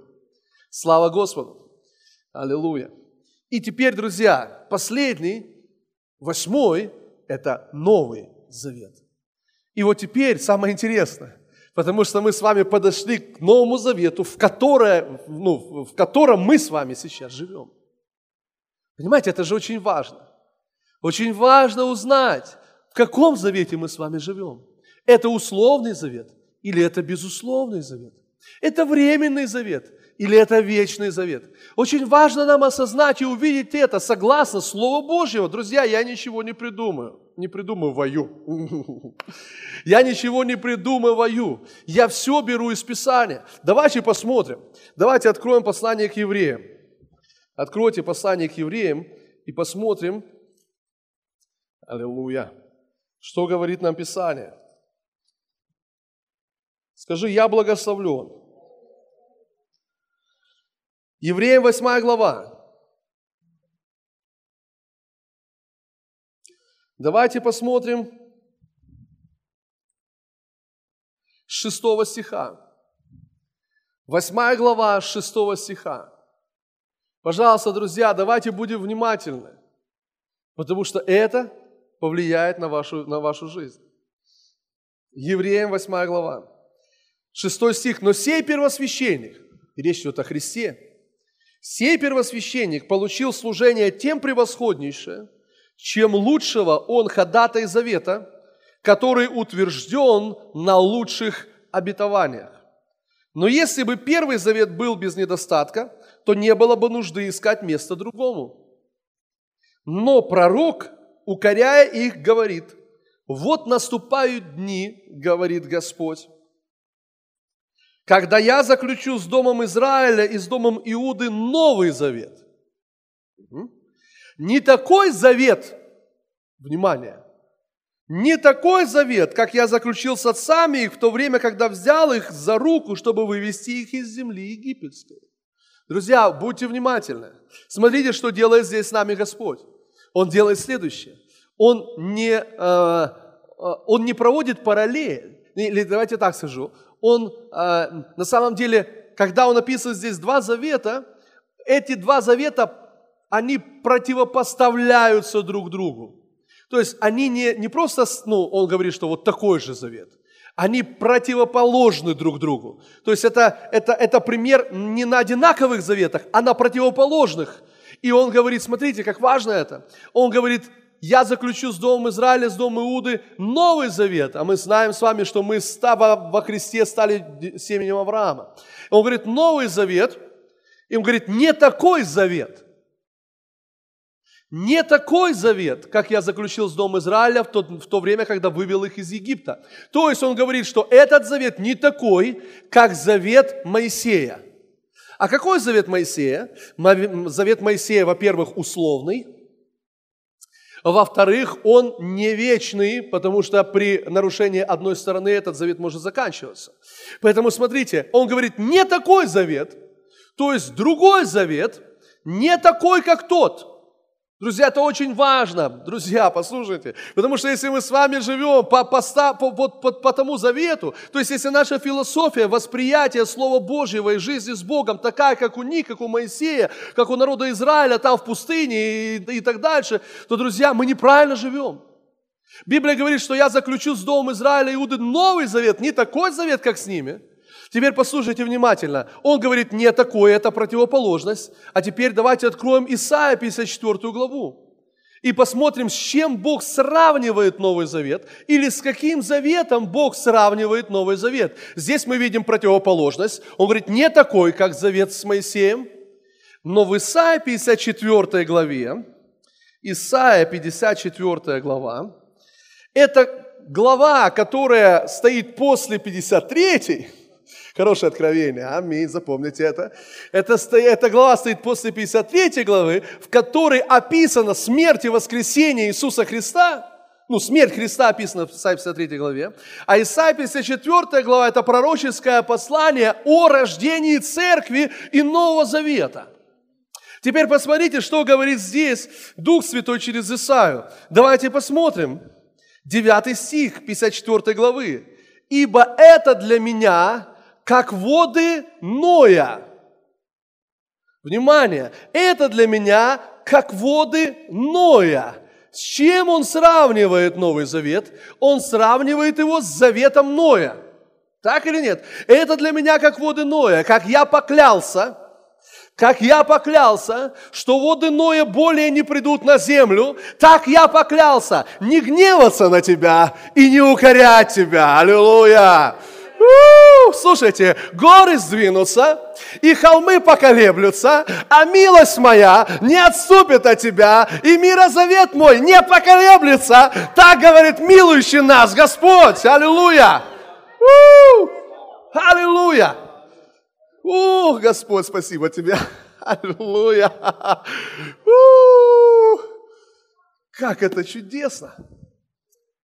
Слава Господу. Аллилуйя. И теперь, друзья, последний, восьмой, это Новый Завет. И вот теперь самое интересное, потому что мы с вами подошли к Новому Завету, в, которое, ну, в котором мы с вами сейчас живем. Понимаете, это же очень важно. Очень важно узнать, в каком завете мы с вами живем. Это условный завет или это безусловный завет? Это временный завет или это вечный завет? Очень важно нам осознать и увидеть это согласно Слову Божьего. Друзья, я ничего не придумаю. Не придумываю. Я ничего не придумываю. Я все беру из Писания. Давайте посмотрим. Давайте откроем послание к евреям. Откройте послание к евреям и посмотрим, Аллилуйя. Что говорит нам Писание? Скажи, я благословлен. Евреям 8 глава. Давайте посмотрим с 6 стиха. 8 глава 6 стиха. Пожалуйста, друзья, давайте будем внимательны, потому что это повлияет на вашу, на вашу жизнь. Евреям 8 глава, 6 стих. «Но сей первосвященник, и речь идет о Христе, сей первосвященник получил служение тем превосходнейшее, чем лучшего он ходатай завета, который утвержден на лучших обетованиях. Но если бы первый завет был без недостатка, то не было бы нужды искать место другому. Но пророк укоряя их, говорит, вот наступают дни, говорит Господь, когда я заключу с домом Израиля и с домом Иуды новый завет. Не такой завет, внимание, не такой завет, как я заключил с отцами их в то время, когда взял их за руку, чтобы вывести их из земли египетской. Друзья, будьте внимательны. Смотрите, что делает здесь с нами Господь он делает следующее. Он не, э, э, он не проводит параллель, или давайте так скажу, он э, на самом деле, когда он описывает здесь два завета, эти два завета, они противопоставляются друг другу. То есть они не, не просто, ну, он говорит, что вот такой же завет, они противоположны друг другу. То есть это, это, это пример не на одинаковых заветах, а на противоположных и он говорит, смотрите, как важно это. Он говорит, я заключу с Домом Израиля, с Домом Иуды новый завет. А мы знаем с вами, что мы во Христе стали семенем Авраама. Он говорит, новый завет. И он говорит, не такой завет. Не такой завет, как я заключил с Домом Израиля в то, в то время, когда вывел их из Египта. То есть он говорит, что этот завет не такой, как завет Моисея. А какой завет Моисея? Завет Моисея, во-первых, условный. Во-вторых, он не вечный, потому что при нарушении одной стороны этот завет может заканчиваться. Поэтому смотрите, он говорит, не такой завет, то есть другой завет, не такой, как тот – Друзья, это очень важно, друзья, послушайте. Потому что если мы с вами живем по, по, по, по, по, тому завету, то есть если наша философия, восприятие Слова Божьего и жизни с Богом такая, как у них, как у Моисея, как у народа Израиля там в пустыне и, и так дальше, то, друзья, мы неправильно живем. Библия говорит, что я заключу с Домом Израиля Иуды новый завет, не такой завет, как с ними – Теперь послушайте внимательно. Он говорит, не такое, это противоположность. А теперь давайте откроем Исаия 54 главу. И посмотрим, с чем Бог сравнивает Новый Завет, или с каким заветом Бог сравнивает Новый Завет. Здесь мы видим противоположность. Он говорит, не такой, как завет с Моисеем, но в Исаии 54 главе, Исайя 54 глава. Это глава, которая стоит после 53 Хорошее откровение, аминь, запомните это. Это, эта глава стоит после 53 главы, в которой описана смерть и воскресение Иисуса Христа. Ну, смерть Христа описана в Исаии 53 главе. А Исаия 54 глава – это пророческое послание о рождении церкви и Нового Завета. Теперь посмотрите, что говорит здесь Дух Святой через Исаию. Давайте посмотрим. 9 стих 54 главы. «Ибо это для меня как воды Ноя. Внимание, это для меня как воды Ноя. С чем он сравнивает Новый Завет? Он сравнивает его с заветом Ноя. Так или нет? Это для меня как воды Ноя, как я поклялся, как я поклялся, что воды Ноя более не придут на землю, так я поклялся не гневаться на тебя и не укорять тебя. Аллилуйя! Слушайте, горы сдвинутся, и холмы поколеблются, а милость моя не отступит от тебя, и мирозавет мой не поколеблется. Так говорит милующий нас Господь. Аллилуйя! Аллилуйя! Ух, Господь, спасибо тебе. Аллилуйя! Как это чудесно!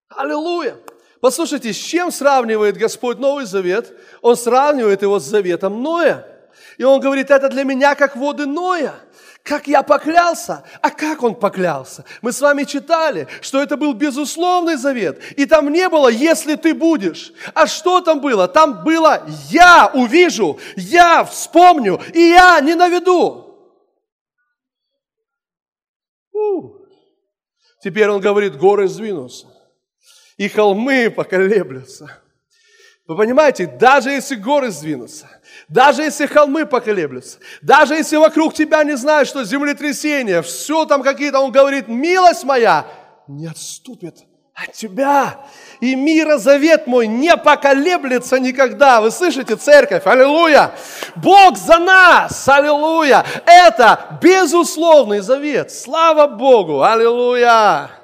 Аллилуйя! Послушайте, с чем сравнивает Господь Новый Завет? Он сравнивает его с заветом Ноя. И он говорит, это для меня как воды Ноя. Как я поклялся. А как он поклялся? Мы с вами читали, что это был безусловный завет. И там не было, если ты будешь. А что там было? Там было, я увижу, я вспомню, и я не наведу. Теперь он говорит, горы сдвинутся и холмы поколеблются. Вы понимаете, даже если горы сдвинутся, даже если холмы поколеблются, даже если вокруг тебя не знают, что землетрясение, все там какие-то, он говорит, милость моя не отступит от тебя. И мира завет мой не поколеблется никогда. Вы слышите, церковь? Аллилуйя! Бог за нас! Аллилуйя! Это безусловный завет. Слава Богу! Аллилуйя!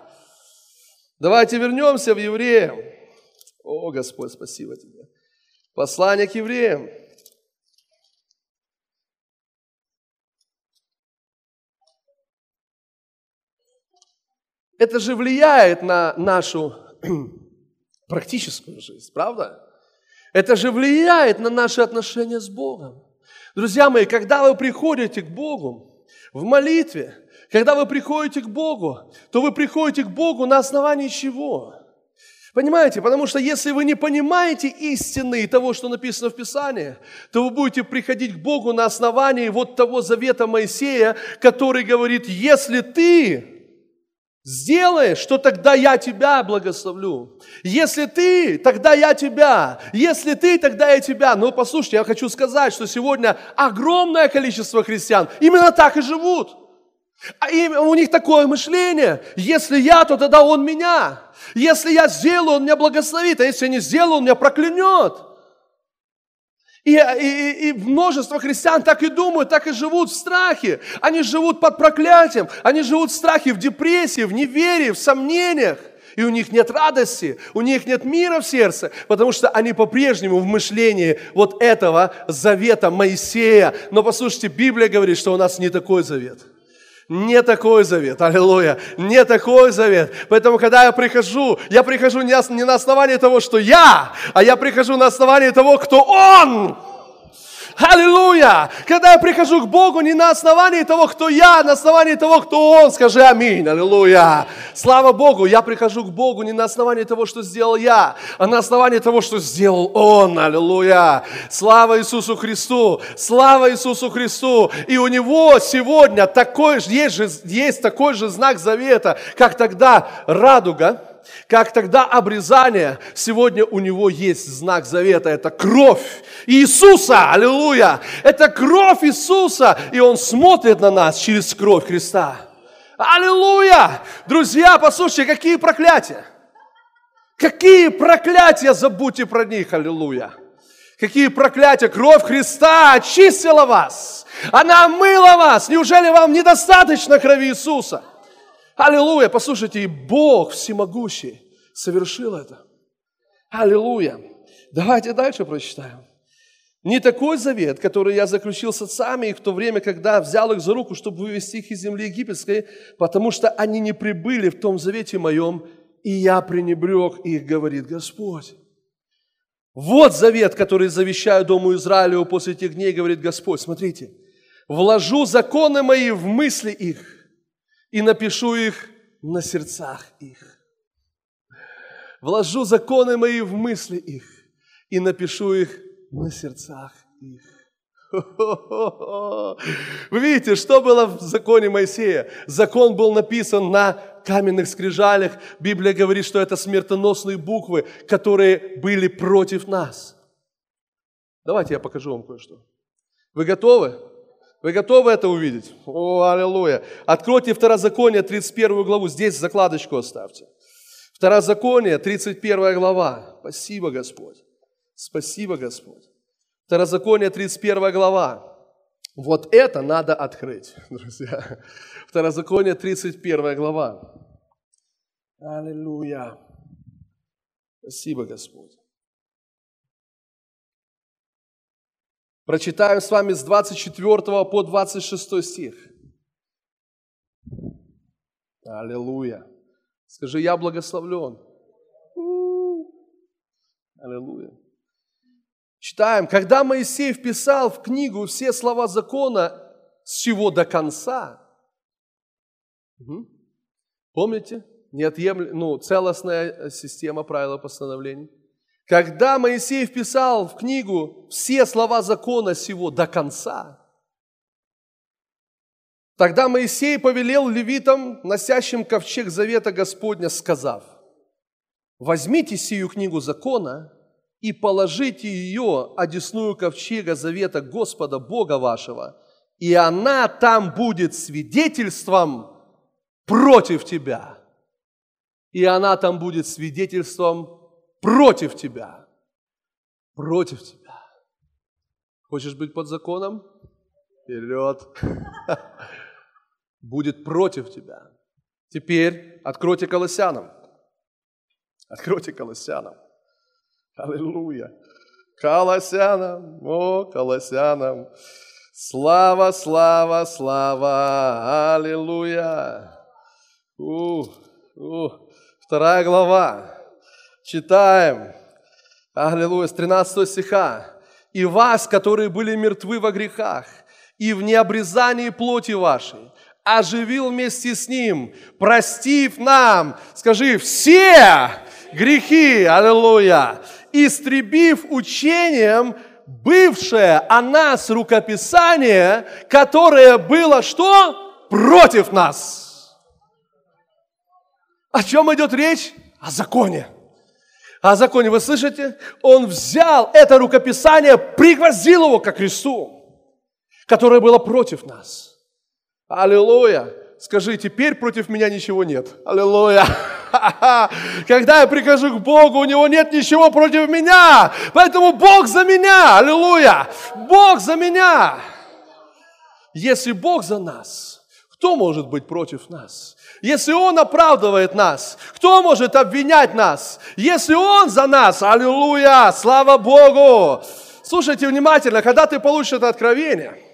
Давайте вернемся в Евреям. О, Господь, спасибо тебе. Послание к евреям. Это же влияет на нашу практическую жизнь, правда? Это же влияет на наши отношения с Богом. Друзья мои, когда вы приходите к Богу в молитве, когда вы приходите к Богу, то вы приходите к Богу на основании чего? Понимаете? Потому что если вы не понимаете истины того, что написано в Писании, то вы будете приходить к Богу на основании вот того завета Моисея, который говорит, если ты сделаешь, то тогда я тебя благословлю. Если ты, тогда я тебя. Если ты, тогда я тебя. Но послушайте, я хочу сказать, что сегодня огромное количество христиан именно так и живут. А им, у них такое мышление. Если я, то тогда он меня. Если я сделаю, он меня благословит. А если я не сделаю, он меня проклянет. И, и, и множество христиан так и думают, так и живут в страхе. Они живут под проклятием. Они живут в страхе, в депрессии, в неверии, в сомнениях. И у них нет радости, у них нет мира в сердце, потому что они по-прежнему в мышлении вот этого завета Моисея. Но послушайте, Библия говорит, что у нас не такой завет – не такой завет, аллилуйя, не такой завет. Поэтому, когда я прихожу, я прихожу не на основании того, что я, а я прихожу на основании того, кто Он. Аллилуйя! Когда я прихожу к Богу не на основании того, кто я, а на основании того, кто Он, скажи аминь, аллилуйя! Слава Богу, я прихожу к Богу не на основании того, что сделал я, а на основании того, что сделал Он, аллилуйя! Слава Иисусу Христу! Слава Иисусу Христу! И у Него сегодня такой же, есть, же, есть такой же знак завета, как тогда радуга, как тогда обрезание, сегодня у него есть знак завета, это кровь Иисуса, аллилуйя, это кровь Иисуса, и Он смотрит на нас через кровь Христа. Аллилуйя! Друзья, послушайте, какие проклятия! Какие проклятия, забудьте про них, аллилуйя! Какие проклятия! Кровь Христа очистила вас! Она омыла вас! Неужели вам недостаточно крови Иисуса? Аллилуйя! Послушайте, и Бог всемогущий совершил это. Аллилуйя! Давайте дальше прочитаем. Не такой завет, который я заключил с отцами их в то время, когда взял их за руку, чтобы вывести их из земли египетской, потому что они не прибыли в том завете моем, и я пренебрег их, говорит Господь. Вот завет, который завещаю Дому Израилю после тех дней, говорит Господь. Смотрите, вложу законы мои в мысли их и напишу их на сердцах их. Вложу законы мои в мысли их и напишу их на сердцах их. Вы видите, что было в законе Моисея? Закон был написан на каменных скрижалях. Библия говорит, что это смертоносные буквы, которые были против нас. Давайте я покажу вам кое-что. Вы готовы? Вы готовы это увидеть? О, аллилуйя. Откройте Второзаконие, 31 главу. Здесь закладочку оставьте. Второзаконие, 31 глава. Спасибо, Господь. Спасибо, Господь. Второзаконие, 31 глава. Вот это надо открыть, друзья. Второзаконие, 31 глава. Аллилуйя. Спасибо, Господь. Прочитаем с вами с 24 по 26 стих. Аллилуйя. Скажи, я благословлен. Аллилуйя. Читаем, когда Моисей вписал в книгу все слова закона с всего до конца, угу. помните, неотъемлем, ну, целостная система правил постановлений. Когда Моисей вписал в книгу все слова закона сего до конца, тогда Моисей повелел левитам, носящим ковчег завета Господня, сказав, возьмите сию книгу закона и положите ее одесную ковчега завета Господа Бога вашего, и она там будет свидетельством против тебя. И она там будет свидетельством против тебя. Против тебя. Хочешь быть под законом? Вперед. Будет против тебя. Теперь откройте Колоссянам. Откройте Колоссянам. Аллилуйя. Колоссянам, о, Колоссянам. Слава, слава, слава, аллилуйя. У, у, вторая глава. Читаем. Аллилуйя, с 13 стиха. «И вас, которые были мертвы во грехах, и в необрезании плоти вашей, оживил вместе с Ним, простив нам, скажи, все грехи, аллилуйя, истребив учением бывшее о нас рукописание, которое было что? Против нас. О чем идет речь? О законе. О законе, вы слышите? Он взял это рукописание, пригвоздил его ко кресту, которое было против нас. Аллилуйя. Скажи, теперь против меня ничего нет. Аллилуйя. Когда я прихожу к Богу, у Него нет ничего против меня. Поэтому Бог за меня. Аллилуйя. Бог за меня. Если Бог за нас, кто может быть против нас? Если Он оправдывает нас, кто может обвинять нас? Если Он за нас, аллилуйя, слава Богу. Слушайте внимательно, когда ты получишь это откровение –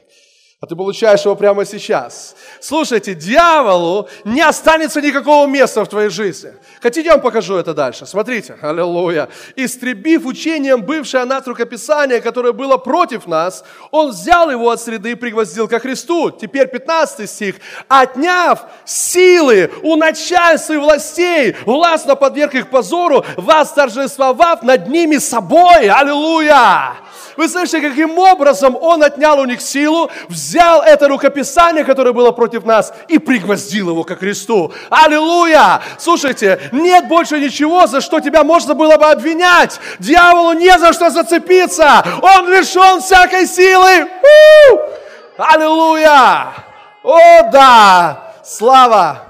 а ты получаешь его прямо сейчас. Слушайте, дьяволу не останется никакого места в твоей жизни. Хотите, я вам покажу это дальше? Смотрите, аллилуйя. Истребив учением бывшее нас рукописание, которое было против нас, он взял его от среды и пригвоздил ко Христу. Теперь 15 стих. Отняв силы у начальства и властей, властно подверг их позору, вас торжествовав над ними собой. Аллилуйя! Вы слышите, каким образом он отнял у них силу, взял это рукописание, которое было против нас, и пригвоздил его ко кресту. Аллилуйя! Слушайте, нет больше ничего, за что тебя можно было бы обвинять. Дьяволу не за что зацепиться. Он лишен всякой силы. У-у-у! Аллилуйя! О, да! Слава!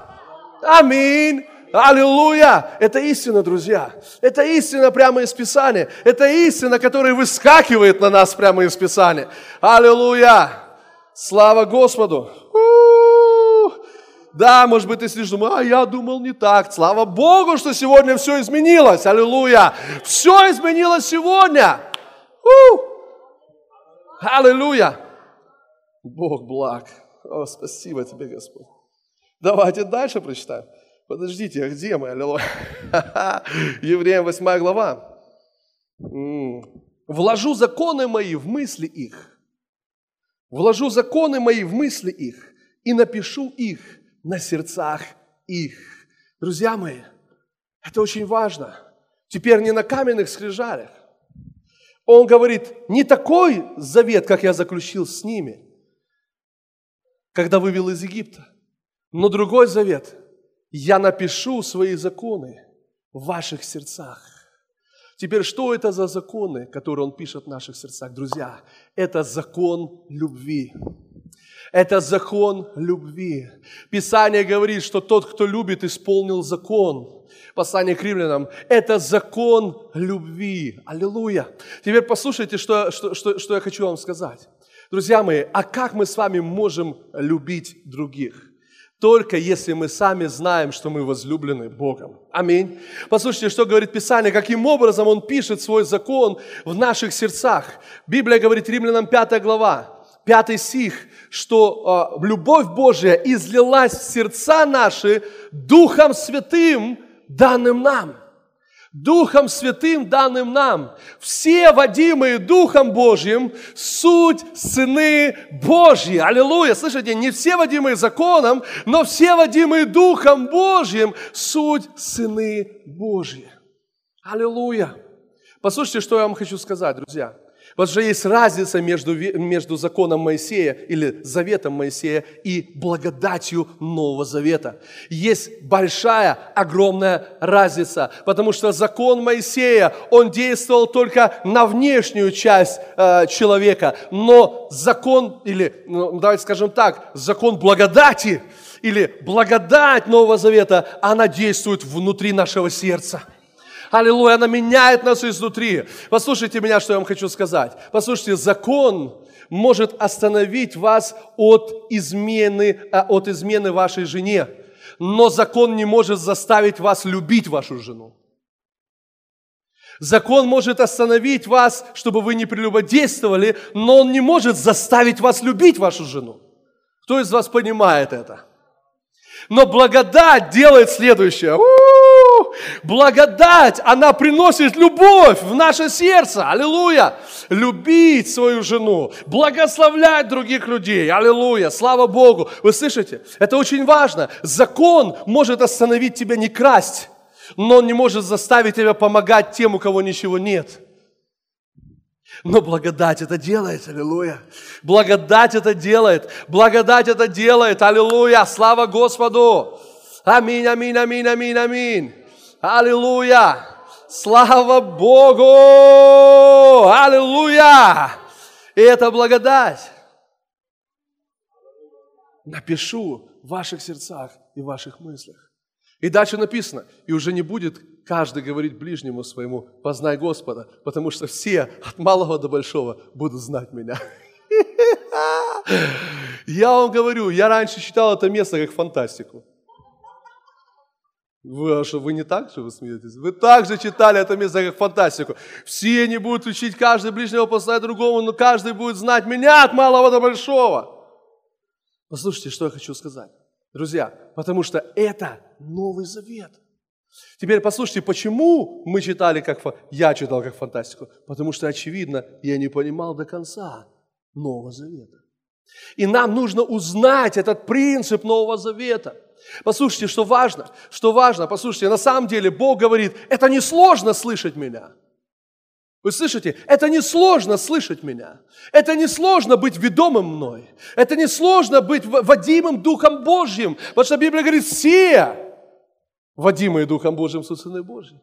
Аминь! Аллилуйя! Это истина, друзья. Это истина прямо из Писания. Это истина, которая выскакивает на нас прямо из Писания. Аллилуйя! Слава Господу! Да, может быть, ты сидишь, думаешь, а я думал не так. Слава Богу, что сегодня все изменилось. Аллилуйя. Все изменилось сегодня. Аллилуйя. Бог благ. О, спасибо тебе, Господь. Давайте дальше прочитаем. Подождите, а где мы? Аллилуйя. Евреям 8 глава. Вложу законы мои в мысли их. Вложу законы мои в мысли их и напишу их на сердцах их. Друзья мои, это очень важно. Теперь не на каменных скрижалях. Он говорит, не такой завет, как я заключил с ними, когда вывел из Египта, но другой завет. Я напишу свои законы в ваших сердцах. Теперь, что это за законы, которые он пишет в наших сердцах? Друзья, это закон любви. Это закон любви. Писание говорит, что тот, кто любит, исполнил закон. Послание к римлянам – это закон любви. Аллилуйя. Теперь послушайте, что, что, что, что я хочу вам сказать. Друзья мои, а как мы с вами можем любить других? Только если мы сами знаем, что мы возлюблены Богом. Аминь. Послушайте, что говорит Писание, каким образом Он пишет свой закон в наших сердцах. Библия говорит, Римлянам 5 глава, пятый стих, что э, любовь Божья излилась в сердца наши Духом Святым, данным нам. Духом Святым, данным нам. Все водимые Духом Божьим, суть сыны Божьи. Аллилуйя. Слышите, не все водимые законом, но все водимые Духом Божьим, суть сыны Божьи. Аллилуйя. Послушайте, что я вам хочу сказать, друзья. Потому что есть разница между, между законом Моисея или заветом Моисея и благодатью Нового Завета. Есть большая, огромная разница, потому что закон Моисея, он действовал только на внешнюю часть э, человека, но закон, или, ну, давайте скажем так, закон благодати, или благодать Нового Завета, она действует внутри нашего сердца – Аллилуйя, она меняет нас изнутри. Послушайте меня, что я вам хочу сказать. Послушайте, закон может остановить вас от измены, а, от измены вашей жене, но закон не может заставить вас любить вашу жену. Закон может остановить вас, чтобы вы не прелюбодействовали, но он не может заставить вас любить вашу жену. Кто из вас понимает это? Но благодать делает следующее. У-у-у! Благодать, она приносит любовь в наше сердце. Аллилуйя. Любить свою жену, благословлять других людей. Аллилуйя. Слава Богу. Вы слышите? Это очень важно. Закон может остановить тебя не красть, но он не может заставить тебя помогать тем, у кого ничего нет. Но благодать это делает, аллилуйя. Благодать это делает, благодать это делает, аллилуйя. Слава Господу. Аминь, аминь, аминь, аминь, аминь. Аллилуйя. Слава Богу. Аллилуйя. И это благодать. Напишу в ваших сердцах и в ваших мыслях. И дальше написано, и уже не будет каждый говорить ближнему своему, познай Господа, потому что все, от малого до большого, будут знать меня. Я вам говорю, я раньше читал это место как фантастику. Вы, а что, вы не так же вы смеетесь? Вы также читали это место как фантастику. Все не будут учить каждый ближнего познать другому, но каждый будет знать меня от малого до большого. Послушайте, что я хочу сказать. Друзья, потому что это Новый Завет. Теперь послушайте, почему мы читали как я читал как фантастику? Потому что, очевидно, я не понимал до конца Нового Завета. И нам нужно узнать этот принцип Нового Завета. Послушайте, что важно, что важно, послушайте, на самом деле Бог говорит, это несложно слышать меня – вы слышите? Это не сложно слышать меня. Это не сложно быть ведомым мной. Это не сложно быть водимым Духом Божьим. Потому что Библия говорит, все водимые Духом Божьим суть Сыны Божьи.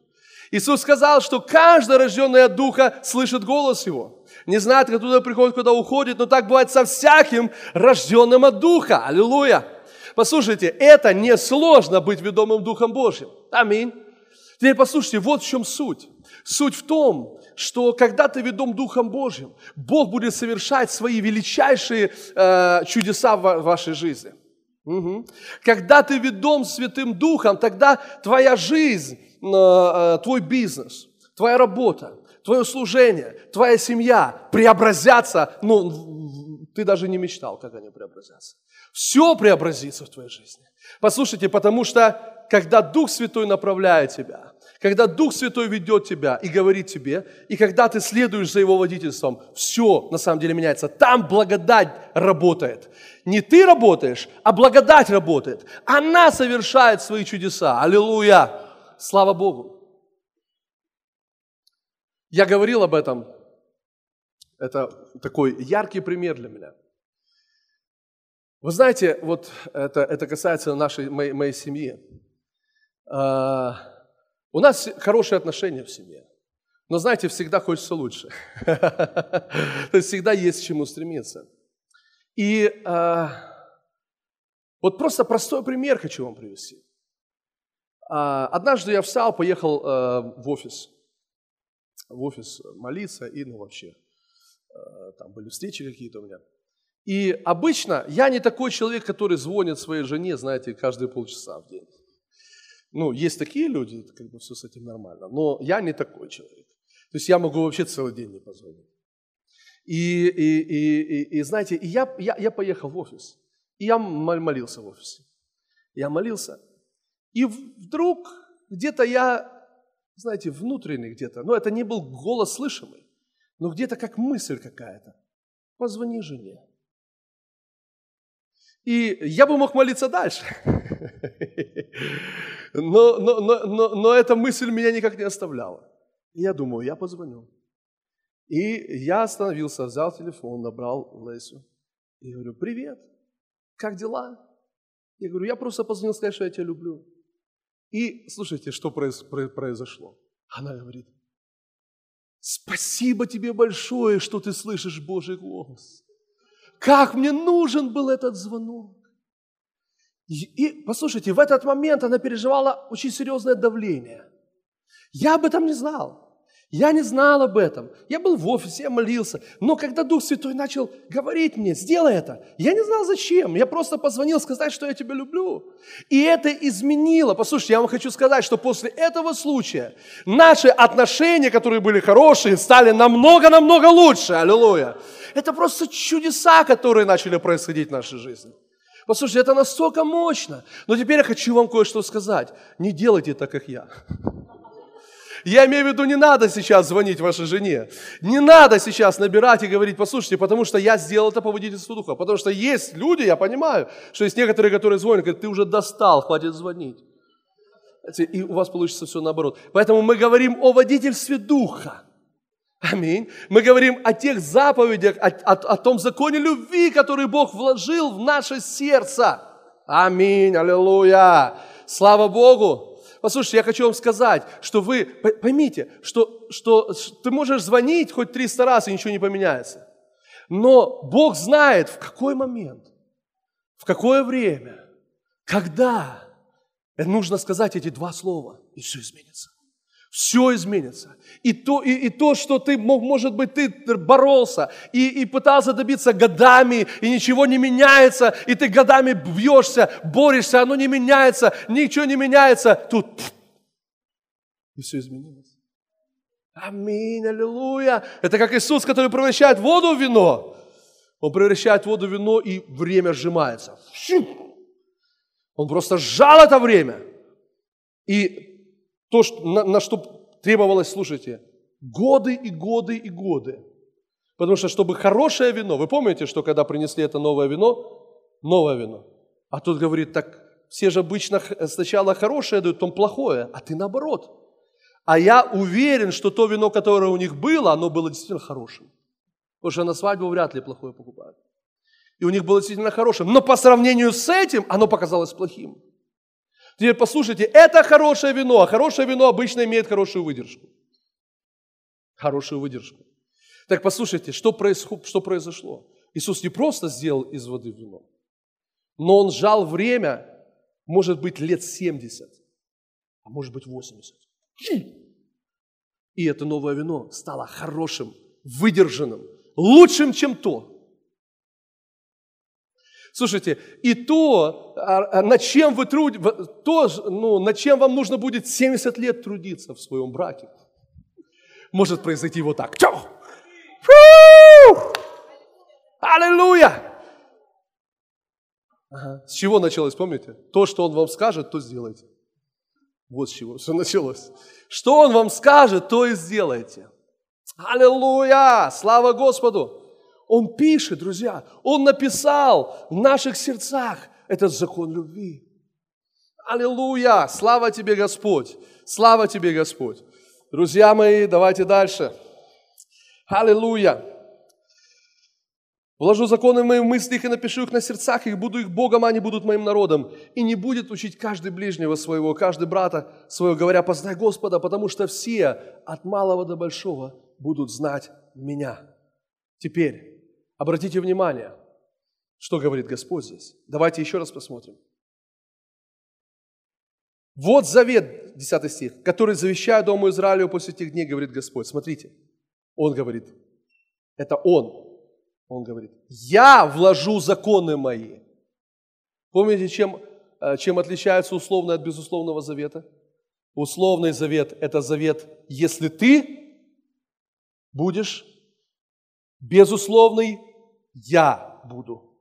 Иисус сказал, что каждый рожденный от Духа слышит голос Его. Не знает, откуда приходит, куда уходит, но так бывает со всяким рожденным от Духа. Аллилуйя. Послушайте, это не сложно быть ведомым Духом Божьим. Аминь. Теперь послушайте, вот в чем суть. Суть в том, что когда ты ведом Духом Божьим, Бог будет совершать свои величайшие э, чудеса в вашей жизни. Угу. Когда ты ведом Святым Духом, тогда твоя жизнь, э, э, твой бизнес, твоя работа, твое служение, твоя семья преобразятся, ну, ты даже не мечтал, как они преобразятся. Все преобразится в твоей жизни. Послушайте, потому что когда Дух Святой направляет тебя, когда Дух Святой ведет тебя и говорит тебе, и когда ты следуешь за Его водительством, все на самом деле меняется. Там благодать работает. Не ты работаешь, а благодать работает. Она совершает свои чудеса. Аллилуйя! Слава Богу! Я говорил об этом. Это такой яркий пример для меня. Вы знаете, вот это, это касается нашей, моей, моей семьи. А, у нас хорошие отношения в семье. Но знаете, всегда хочется лучше. То есть всегда есть к чему стремиться. И э, вот просто простой пример хочу вам привести. Э, однажды я встал, поехал э, в офис. В офис молиться и ну вообще. Там были встречи какие-то у меня. И обычно я не такой человек, который звонит своей жене, знаете, каждые полчаса в день. Ну, есть такие люди, как бы все с этим нормально, но я не такой человек. То есть я могу вообще целый день не позвонить. И, и, и, и, и знаете, и я, я, я поехал в офис, и я молился в офисе. Я молился, и вдруг где-то я, знаете, внутренний где-то, но это не был голос слышимый, но где-то как мысль какая-то. Позвони жене. И я бы мог молиться дальше. Но, но, но, но, но эта мысль меня никак не оставляла. И я думаю, я позвоню. И я остановился, взял телефон, набрал Лесю. И говорю, привет, как дела? Я говорю, я просто позвонил сказать, что я тебя люблю. И слушайте, что произошло. Она говорит, спасибо тебе большое, что ты слышишь Божий голос. Как мне нужен был этот звонок. И, и послушайте, в этот момент она переживала очень серьезное давление. Я об этом не знал. Я не знал об этом. Я был в офисе, я молился. Но когда Дух Святой начал говорить мне, сделай это, я не знал зачем. Я просто позвонил сказать, что я тебя люблю. И это изменило. Послушайте, я вам хочу сказать, что после этого случая наши отношения, которые были хорошие, стали намного-намного лучше. Аллилуйя. Это просто чудеса, которые начали происходить в нашей жизни. Послушайте, это настолько мощно. Но теперь я хочу вам кое-что сказать. Не делайте так, как я. Я имею в виду, не надо сейчас звонить вашей жене. Не надо сейчас набирать и говорить, послушайте, потому что я сделал это по водительству духа. Потому что есть люди, я понимаю, что есть некоторые, которые звонят, говорят, ты уже достал, хватит звонить. И у вас получится все наоборот. Поэтому мы говорим о водительстве духа. Аминь. Мы говорим о тех заповедях, о, о, о том законе любви, который Бог вложил в наше сердце. Аминь. Аллилуйя. Слава Богу. Послушайте, я хочу вам сказать, что вы поймите, что, что ты можешь звонить хоть 300 раз, и ничего не поменяется. Но Бог знает, в какой момент, в какое время, когда нужно сказать эти два слова, и все изменится все изменится. И то, и, и то, что ты, может быть, ты боролся и, и пытался добиться годами, и ничего не меняется, и ты годами бьешься, борешься, оно не меняется, ничего не меняется, тут и все изменилось. Аминь, аллилуйя. Это как Иисус, который превращает воду в вино. Он превращает воду в вино, и время сжимается. Он просто сжал это время. И то, на, на что требовалось, слушайте, годы и годы и годы. Потому что, чтобы хорошее вино, вы помните, что когда принесли это новое вино, новое вино, а тут говорит, так все же обычно сначала хорошее дают, потом плохое, а ты наоборот. А я уверен, что то вино, которое у них было, оно было действительно хорошим. Потому что на свадьбу вряд ли плохое покупают. И у них было действительно хорошим. Но по сравнению с этим, оно показалось плохим. Теперь послушайте, это хорошее вино, а хорошее вино обычно имеет хорошую выдержку. Хорошую выдержку. Так послушайте, что, происход, что произошло? Иисус не просто сделал из воды вино, но Он сжал время, может быть, лет 70, а может быть 80. И это новое вино стало хорошим, выдержанным, лучшим, чем то. Слушайте, и то, а, а, над чем вы труд... то, ну, над чем вам нужно будет 70 лет трудиться в своем браке, может произойти вот так. Аллилуйя! Ага. С чего началось, помните? То, что Он вам скажет, то сделайте. Вот с чего все началось. Что Он вам скажет, то и сделайте. Аллилуйя! Слава Господу! Он пишет, друзья, Он написал в наших сердцах этот закон любви. Аллилуйя! Слава тебе, Господь! Слава тебе, Господь! Друзья мои, давайте дальше. Аллилуйя! Вложу законы в мои мысли их и напишу их на сердцах их, буду их Богом, а они будут моим народом. И не будет учить каждый ближнего своего, каждый брата своего, говоря, познай Господа, потому что все, от малого до большого, будут знать меня. Теперь, обратите внимание, что говорит Господь здесь. Давайте еще раз посмотрим. Вот завет, 10 стих, который завещаю Дому Израилю после тех дней, говорит Господь. Смотрите, Он говорит, это Он, он говорит, я вложу законы мои. Помните, чем, э, чем отличается условный от безусловного завета? Условный завет – это завет, если ты будешь, безусловный – я буду.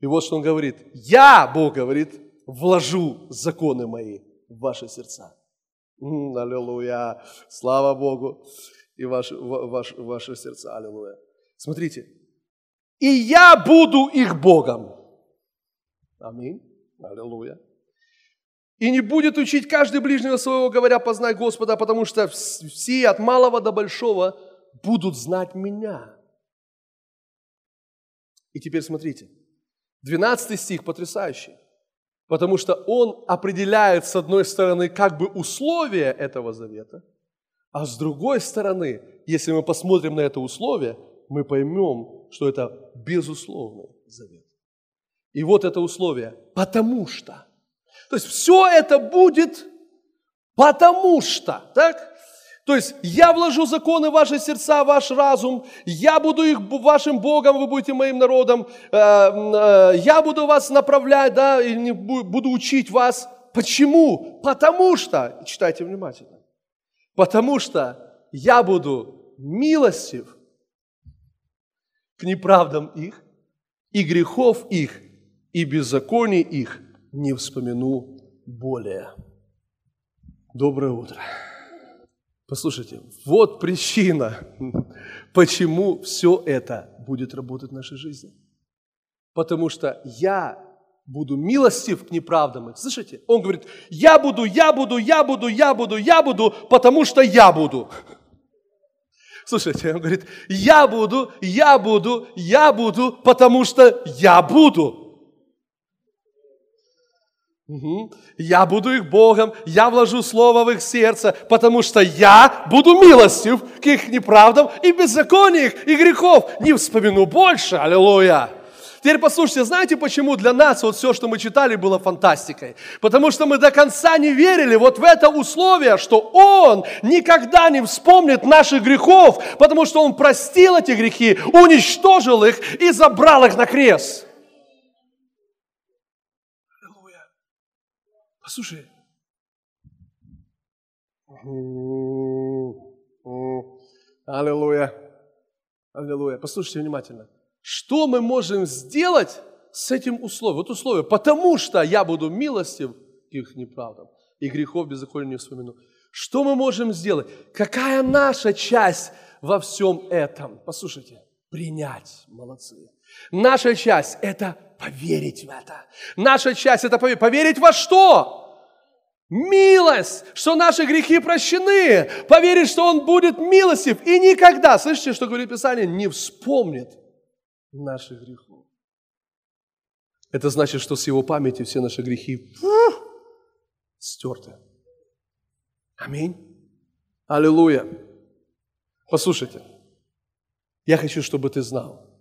И вот что он говорит. Я, Бог говорит, вложу законы мои в ваши сердца. Аллилуйя. Слава Богу. И ваши, ваш, ваши сердца. Аллилуйя. Смотрите, и я буду их Богом. Аминь. Аллилуйя. И не будет учить каждый ближнего своего, говоря, познай Господа, потому что все от малого до большого будут знать меня. И теперь смотрите, 12 стих потрясающий, потому что он определяет, с одной стороны, как бы условия этого завета, а с другой стороны, если мы посмотрим на это условие, мы поймем, что это безусловный завет. И вот это условие, потому что. То есть все это будет потому что, так? То есть я вложу законы в ваши сердца, в ваш разум, я буду их вашим Богом, вы будете моим народом, э, э, я буду вас направлять, да, и буду учить вас. Почему? Потому что, читайте внимательно, потому что я буду милостив к неправдам их, и грехов их, и беззаконий их не вспомину более. Доброе утро. Послушайте, вот причина, почему все это будет работать в нашей жизни. Потому что я буду милостив к неправдам. Слышите? Он говорит, я буду, я буду, я буду, я буду, я буду, потому что я буду. Слушайте, он говорит, я буду, я буду, я буду, потому что я буду. Угу. Я буду их Богом, я вложу слово в их сердце, потому что я буду милостив к их неправдам и беззакониях и грехов. Не вспомину больше, аллилуйя. Теперь послушайте, знаете, почему для нас вот все, что мы читали, было фантастикой? Потому что мы до конца не верили вот в это условие, что Он никогда не вспомнит наших грехов, потому что Он простил эти грехи, уничтожил их и забрал их на крест. Послушай. Аллилуйя. Аллилуйя. Послушайте внимательно. Что мы можем сделать с этим условием? Вот условие, потому что я буду милостив к их неправдам, и грехов беззакония не вспомину. Что мы можем сделать? Какая наша часть во всем этом? Послушайте, принять, молодцы. Наша часть – это поверить в это. Наша часть – это поверить. Поверить во что? Милость, что наши грехи прощены. Поверить, что Он будет милостив и никогда, слышите, что говорит Писание, не вспомнит наших грехов. Это значит, что с его памяти все наши грехи стерты. Аминь. Аллилуйя. Послушайте, я хочу, чтобы ты знал,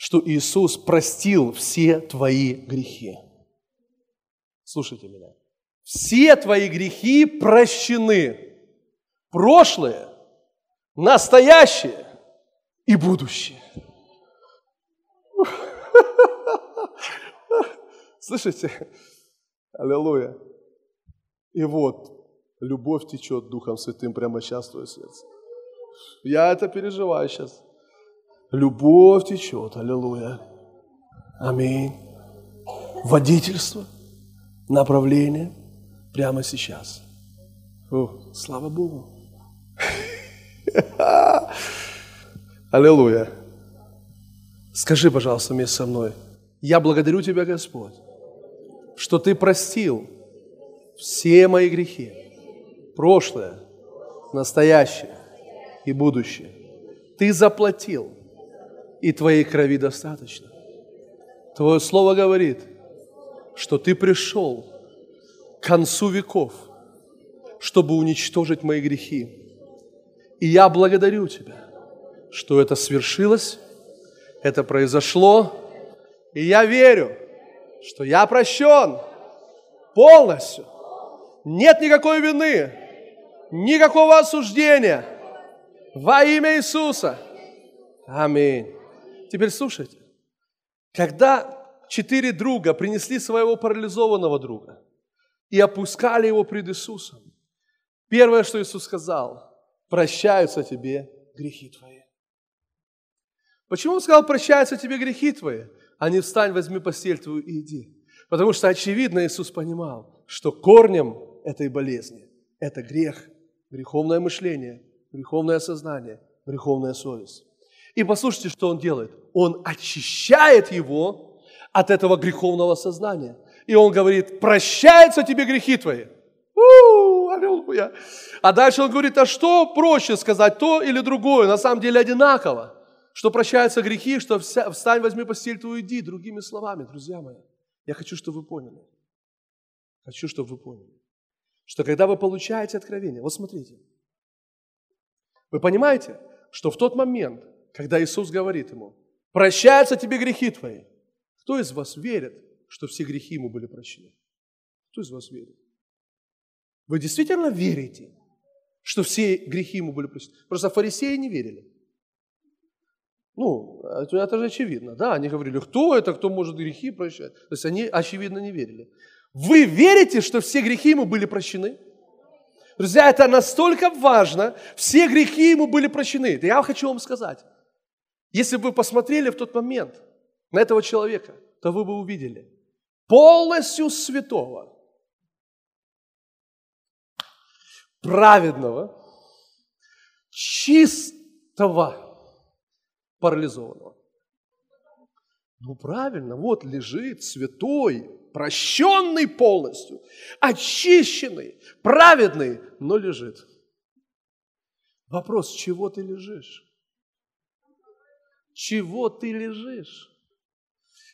что Иисус простил все твои грехи. Слушайте меня. Все твои грехи прощены. Прошлое, настоящее и будущее. Слышите? Аллилуйя. И вот, любовь течет Духом Святым прямо сейчас в твое сердце. Я это переживаю сейчас. Любовь течет, аллилуйя. Аминь. Водительство, направление прямо сейчас. О, слава Богу. Аллилуйя. Скажи, пожалуйста, вместе со мной. Я благодарю Тебя, Господь, что Ты простил все мои грехи, прошлое, настоящее и будущее. Ты заплатил, и Твоей крови достаточно. Твое Слово говорит, что Ты пришел к концу веков, чтобы уничтожить мои грехи. И я благодарю Тебя, что это свершилось, это произошло, и я верю, что я прощен полностью. Нет никакой вины, никакого осуждения во имя Иисуса. Аминь. Теперь слушайте. Когда четыре друга принесли своего парализованного друга и опускали его пред Иисусом, первое, что Иисус сказал, прощаются тебе грехи твои. Почему он сказал, прощаются тебе грехи твои, а не встань, возьми постель твою и иди? Потому что, очевидно, Иисус понимал, что корнем этой болезни – это грех, греховное мышление, греховное сознание, греховная совесть. И послушайте, что он делает. Он очищает его от этого греховного сознания. И он говорит, прощаются тебе грехи твои. У-у-у, аллилуйя. А дальше он говорит, а что проще сказать, то или другое? На самом деле одинаково. Что прощаются грехи, что встань, возьми постель твою, иди. Другими словами, друзья мои, я хочу, чтобы вы поняли. Хочу, чтобы вы поняли. Что когда вы получаете откровение, вот смотрите, вы понимаете, что в тот момент, когда Иисус говорит ему, прощаются тебе грехи твои, кто из вас верит, что все грехи ему были прощены? Кто из вас верит? Вы действительно верите, что все грехи ему были прощены? Просто фарисеи не верили. Ну, это же очевидно, да, они говорили, кто это, кто может грехи прощать? То есть они, очевидно, не верили. Вы верите, что все грехи ему были прощены? Друзья, это настолько важно. Все грехи ему были прощены. Да я хочу вам сказать, если бы вы посмотрели в тот момент на этого человека, то вы бы увидели полностью святого, праведного, чистого, парализованного. Ну правильно, вот лежит святой, прощенный полностью, очищенный, праведный, но лежит. Вопрос, чего ты лежишь? Чего ты лежишь?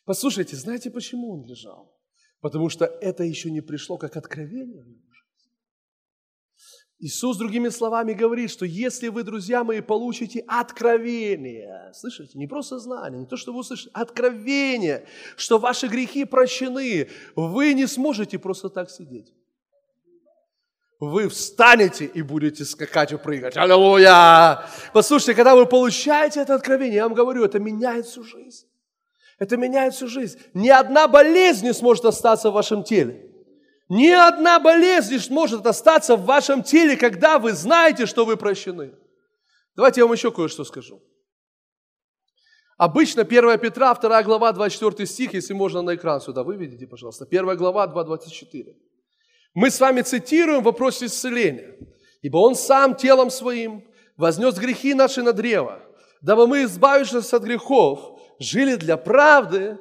Послушайте, знаете, почему он лежал? Потому что это еще не пришло как откровение в его Иисус, другими словами, говорит, что если вы, друзья мои, получите откровение, слышите, не просто знание, не то, что вы услышите, откровение, что ваши грехи прощены, вы не сможете просто так сидеть. Вы встанете и будете скакать и прыгать. Аллилуйя! Послушайте, когда вы получаете это откровение, я вам говорю, это меняет всю жизнь. Это меняет всю жизнь. Ни одна болезнь не сможет остаться в вашем теле. Ни одна болезнь не сможет остаться в вашем теле, когда вы знаете, что вы прощены. Давайте я вам еще кое-что скажу. Обычно 1 Петра, 2 глава, 24 стих, если можно на экран сюда выведите, пожалуйста. 1 глава, 2.24. Мы с вами цитируем в вопросе исцеления. «Ибо Он сам телом Своим вознес грехи наши на древо, дабы мы, избавившись от грехов, жили для правды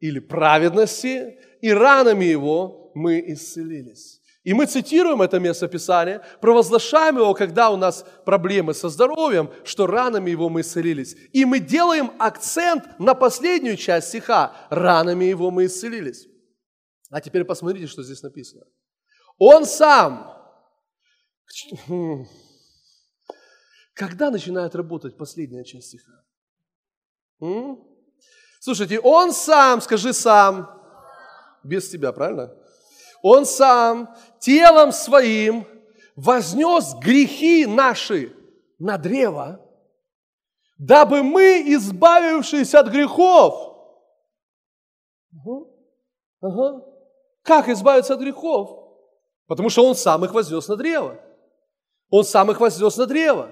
или праведности, и ранами Его мы исцелились. И мы цитируем это место Писания, провозглашаем его, когда у нас проблемы со здоровьем, что ранами его мы исцелились. И мы делаем акцент на последнюю часть стиха. Ранами его мы исцелились. А теперь посмотрите, что здесь написано. Он сам. Когда начинает работать последняя часть стиха? Слушайте, он сам, скажи сам, без тебя, правильно? Он сам телом своим вознес грехи наши на древо, дабы мы, избавившись от грехов, угу, ага, Как избавиться от грехов? Потому что Он сам их вознес на древо. Он сам их вознес на древо.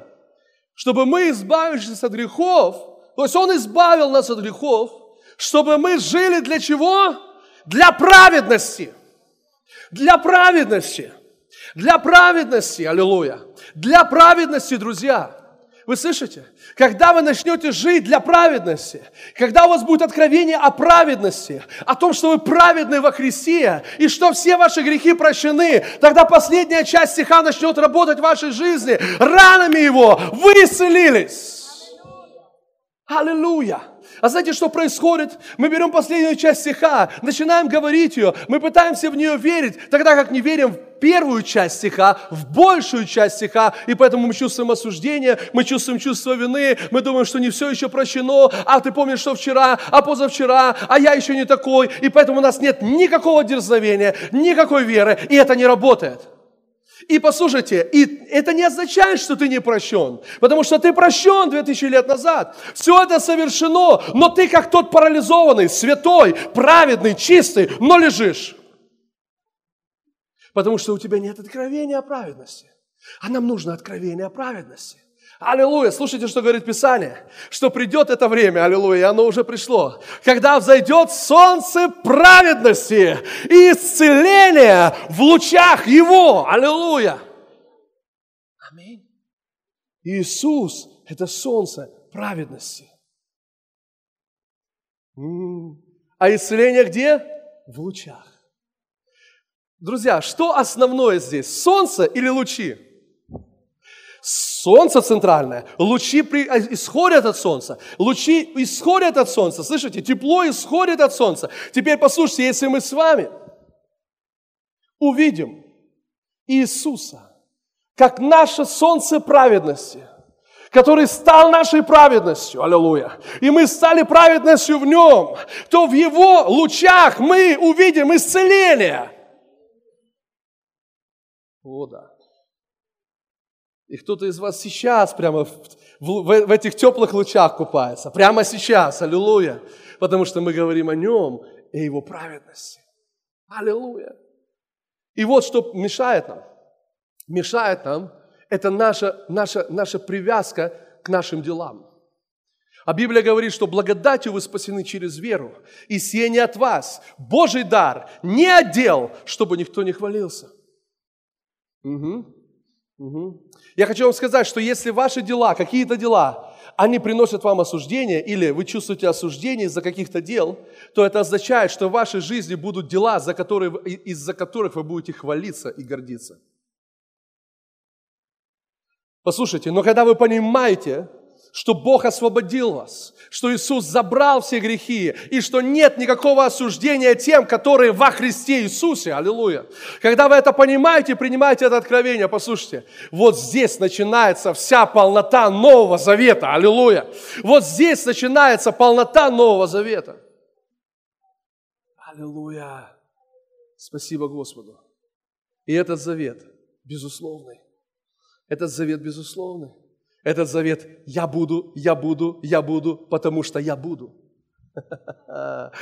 Чтобы мы, избавившись от грехов, то есть Он избавил нас от грехов, чтобы мы жили для чего? Для праведности. Для праведности. Для праведности, аллилуйя. Для праведности, друзья. Вы слышите? Когда вы начнете жить для праведности, когда у вас будет откровение о праведности, о том, что вы праведны во Христе, и что все ваши грехи прощены, тогда последняя часть стиха начнет работать в вашей жизни. Ранами его вы исцелились. Аллилуйя. А знаете, что происходит? Мы берем последнюю часть стиха, начинаем говорить ее, мы пытаемся в нее верить, тогда как не верим в первую часть стиха, в большую часть стиха, и поэтому мы чувствуем осуждение, мы чувствуем чувство вины, мы думаем, что не все еще прощено, а ты помнишь, что вчера, а позавчера, а я еще не такой, и поэтому у нас нет никакого дерзновения, никакой веры, и это не работает. И послушайте, и это не означает, что ты не прощен, потому что ты прощен 2000 лет назад. Все это совершено, но ты как тот парализованный, святой, праведный, чистый, но лежишь. Потому что у тебя нет откровения о праведности. А нам нужно откровение о праведности. Аллилуйя. Слушайте, что говорит Писание. Что придет это время, аллилуйя, оно уже пришло. Когда взойдет солнце праведности и исцеления в лучах Его. Аллилуйя. Аминь. Иисус – это солнце праведности. А исцеление где? В лучах. Друзья, что основное здесь? Солнце или лучи? Солнце центральное, лучи при, а, исходят от солнца, лучи исходят от солнца, слышите, тепло исходит от солнца. Теперь послушайте, если мы с вами увидим Иисуса, как наше солнце праведности, который стал нашей праведностью, аллилуйя, и мы стали праведностью в нем, то в его лучах мы увидим исцеление. О, да. И кто-то из вас сейчас прямо в, в, в этих теплых лучах купается. Прямо сейчас. Аллилуйя. Потому что мы говорим о нем и его праведности. Аллилуйя. И вот что мешает нам. Мешает нам, это наша, наша, наша привязка к нашим делам. А Библия говорит, что благодатью вы спасены через веру. И сие не от вас. Божий дар не отдел, чтобы никто не хвалился. Угу. Угу. Я хочу вам сказать, что если ваши дела, какие-то дела, они приносят вам осуждение, или вы чувствуете осуждение из-за каких-то дел, то это означает, что в вашей жизни будут дела, за которые, из-за которых вы будете хвалиться и гордиться. Послушайте, но когда вы понимаете, что Бог освободил вас, что Иисус забрал все грехи, и что нет никакого осуждения тем, которые во Христе Иисусе. Аллилуйя. Когда вы это понимаете, принимаете это откровение, послушайте, вот здесь начинается вся полнота Нового Завета. Аллилуйя. Вот здесь начинается полнота Нового Завета. Аллилуйя. Спасибо Господу. И этот завет безусловный. Этот завет безусловный. Этот завет «я буду, я буду, я буду, потому что я буду».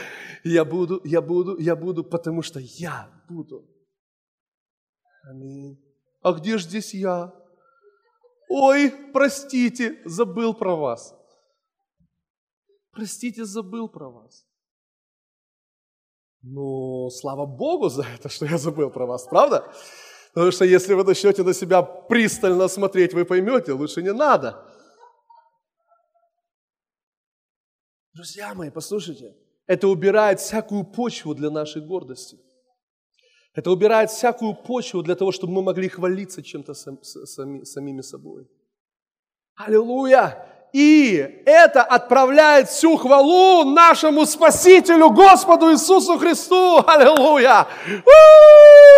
Я буду, я буду, я буду, потому что я буду. Аминь. А где же здесь я? Ой, простите, забыл про вас. Простите, забыл про вас. Ну, слава Богу за это, что я забыл про вас, правда? Потому что если вы начнете на себя пристально смотреть, вы поймете, лучше не надо. Друзья мои, послушайте, это убирает всякую почву для нашей гордости. Это убирает всякую почву для того, чтобы мы могли хвалиться чем-то сами, самими собой. Аллилуйя! И это отправляет всю хвалу нашему Спасителю, Господу Иисусу Христу. Аллилуйя! У-у-у!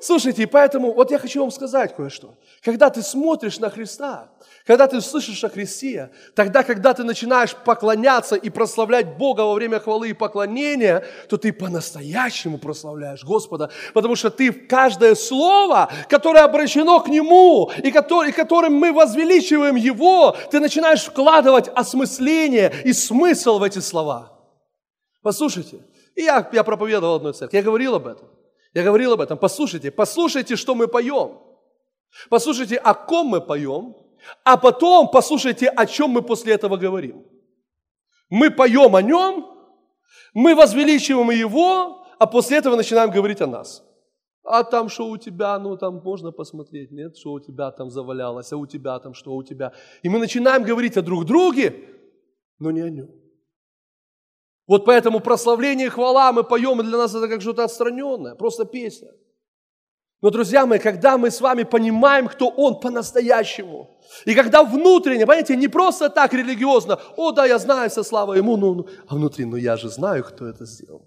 Слушайте, поэтому вот я хочу вам сказать кое-что. Когда ты смотришь на Христа, когда ты слышишь о Христе, тогда, когда ты начинаешь поклоняться и прославлять Бога во время хвалы и поклонения, то ты по-настоящему прославляешь Господа, потому что ты в каждое слово, которое обращено к Нему, и, который, которым мы возвеличиваем Его, ты начинаешь вкладывать осмысление и смысл в эти слова. Послушайте, И я, я проповедовал одной церкви, я говорил об этом. Я говорил об этом. Послушайте, послушайте, что мы поем. Послушайте, о ком мы поем, а потом послушайте, о чем мы после этого говорим. Мы поем о нем, мы возвеличиваем его, а после этого начинаем говорить о нас. А там что у тебя, ну там можно посмотреть, нет, что у тебя там завалялось, а у тебя там что у тебя. И мы начинаем говорить о друг друге, но не о нем. Вот поэтому прославление и хвала мы поем, и для нас это как что-то отстраненное, просто песня. Но, друзья мои, когда мы с вами понимаем, кто Он по-настоящему, и когда внутренне, понимаете, не просто так религиозно, о, да, я знаю, со слава Ему, ну, ну, а внутри, ну, я же знаю, кто это сделал.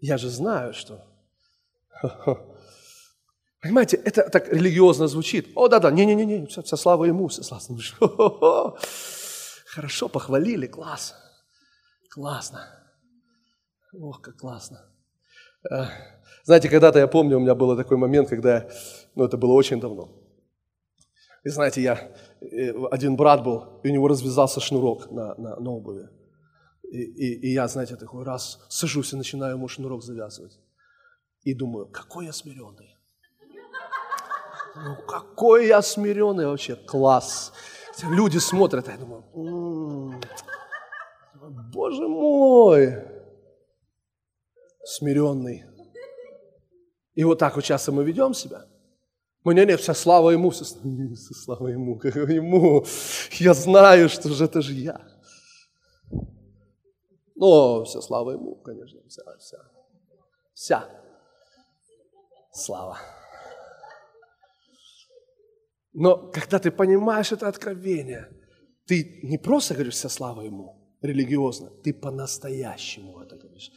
Я же знаю, что... Понимаете, это так религиозно звучит. О, да-да, не-не-не, вся, вся слава Ему, вся слава. Хорошо, похвалили, класс. Классно. Ох, как классно. Э, знаете, когда-то я помню, у меня был такой момент, когда, ну это было очень давно. И знаете, я, э, один брат был, и у него развязался шнурок на, на, на обуви. И, и, и я, знаете, такой раз сажусь и начинаю ему шнурок завязывать. И думаю, какой я смиренный. Ну, какой я смиренный вообще, класс. Люди смотрят, а я думаю, м-м-м, Боже мой, смиренный. И вот так вот часто мы ведем себя. Мы, не, не, вся слава ему, вся, слава ему, как ему. Я знаю, что же это же я. Но вся слава ему, конечно, вся, вся, вся слава. Но когда ты понимаешь это откровение, ты не просто говоришь вся слава ему, религиозно, ты по-настоящему это говоришь.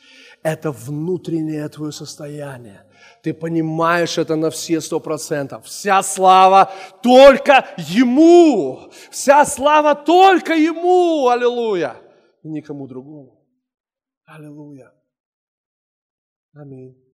Это внутреннее твое состояние. Ты понимаешь это на все сто процентов. Вся слава только Ему. Вся слава только Ему. Аллилуйя. И никому другому. Аллилуйя. Аминь.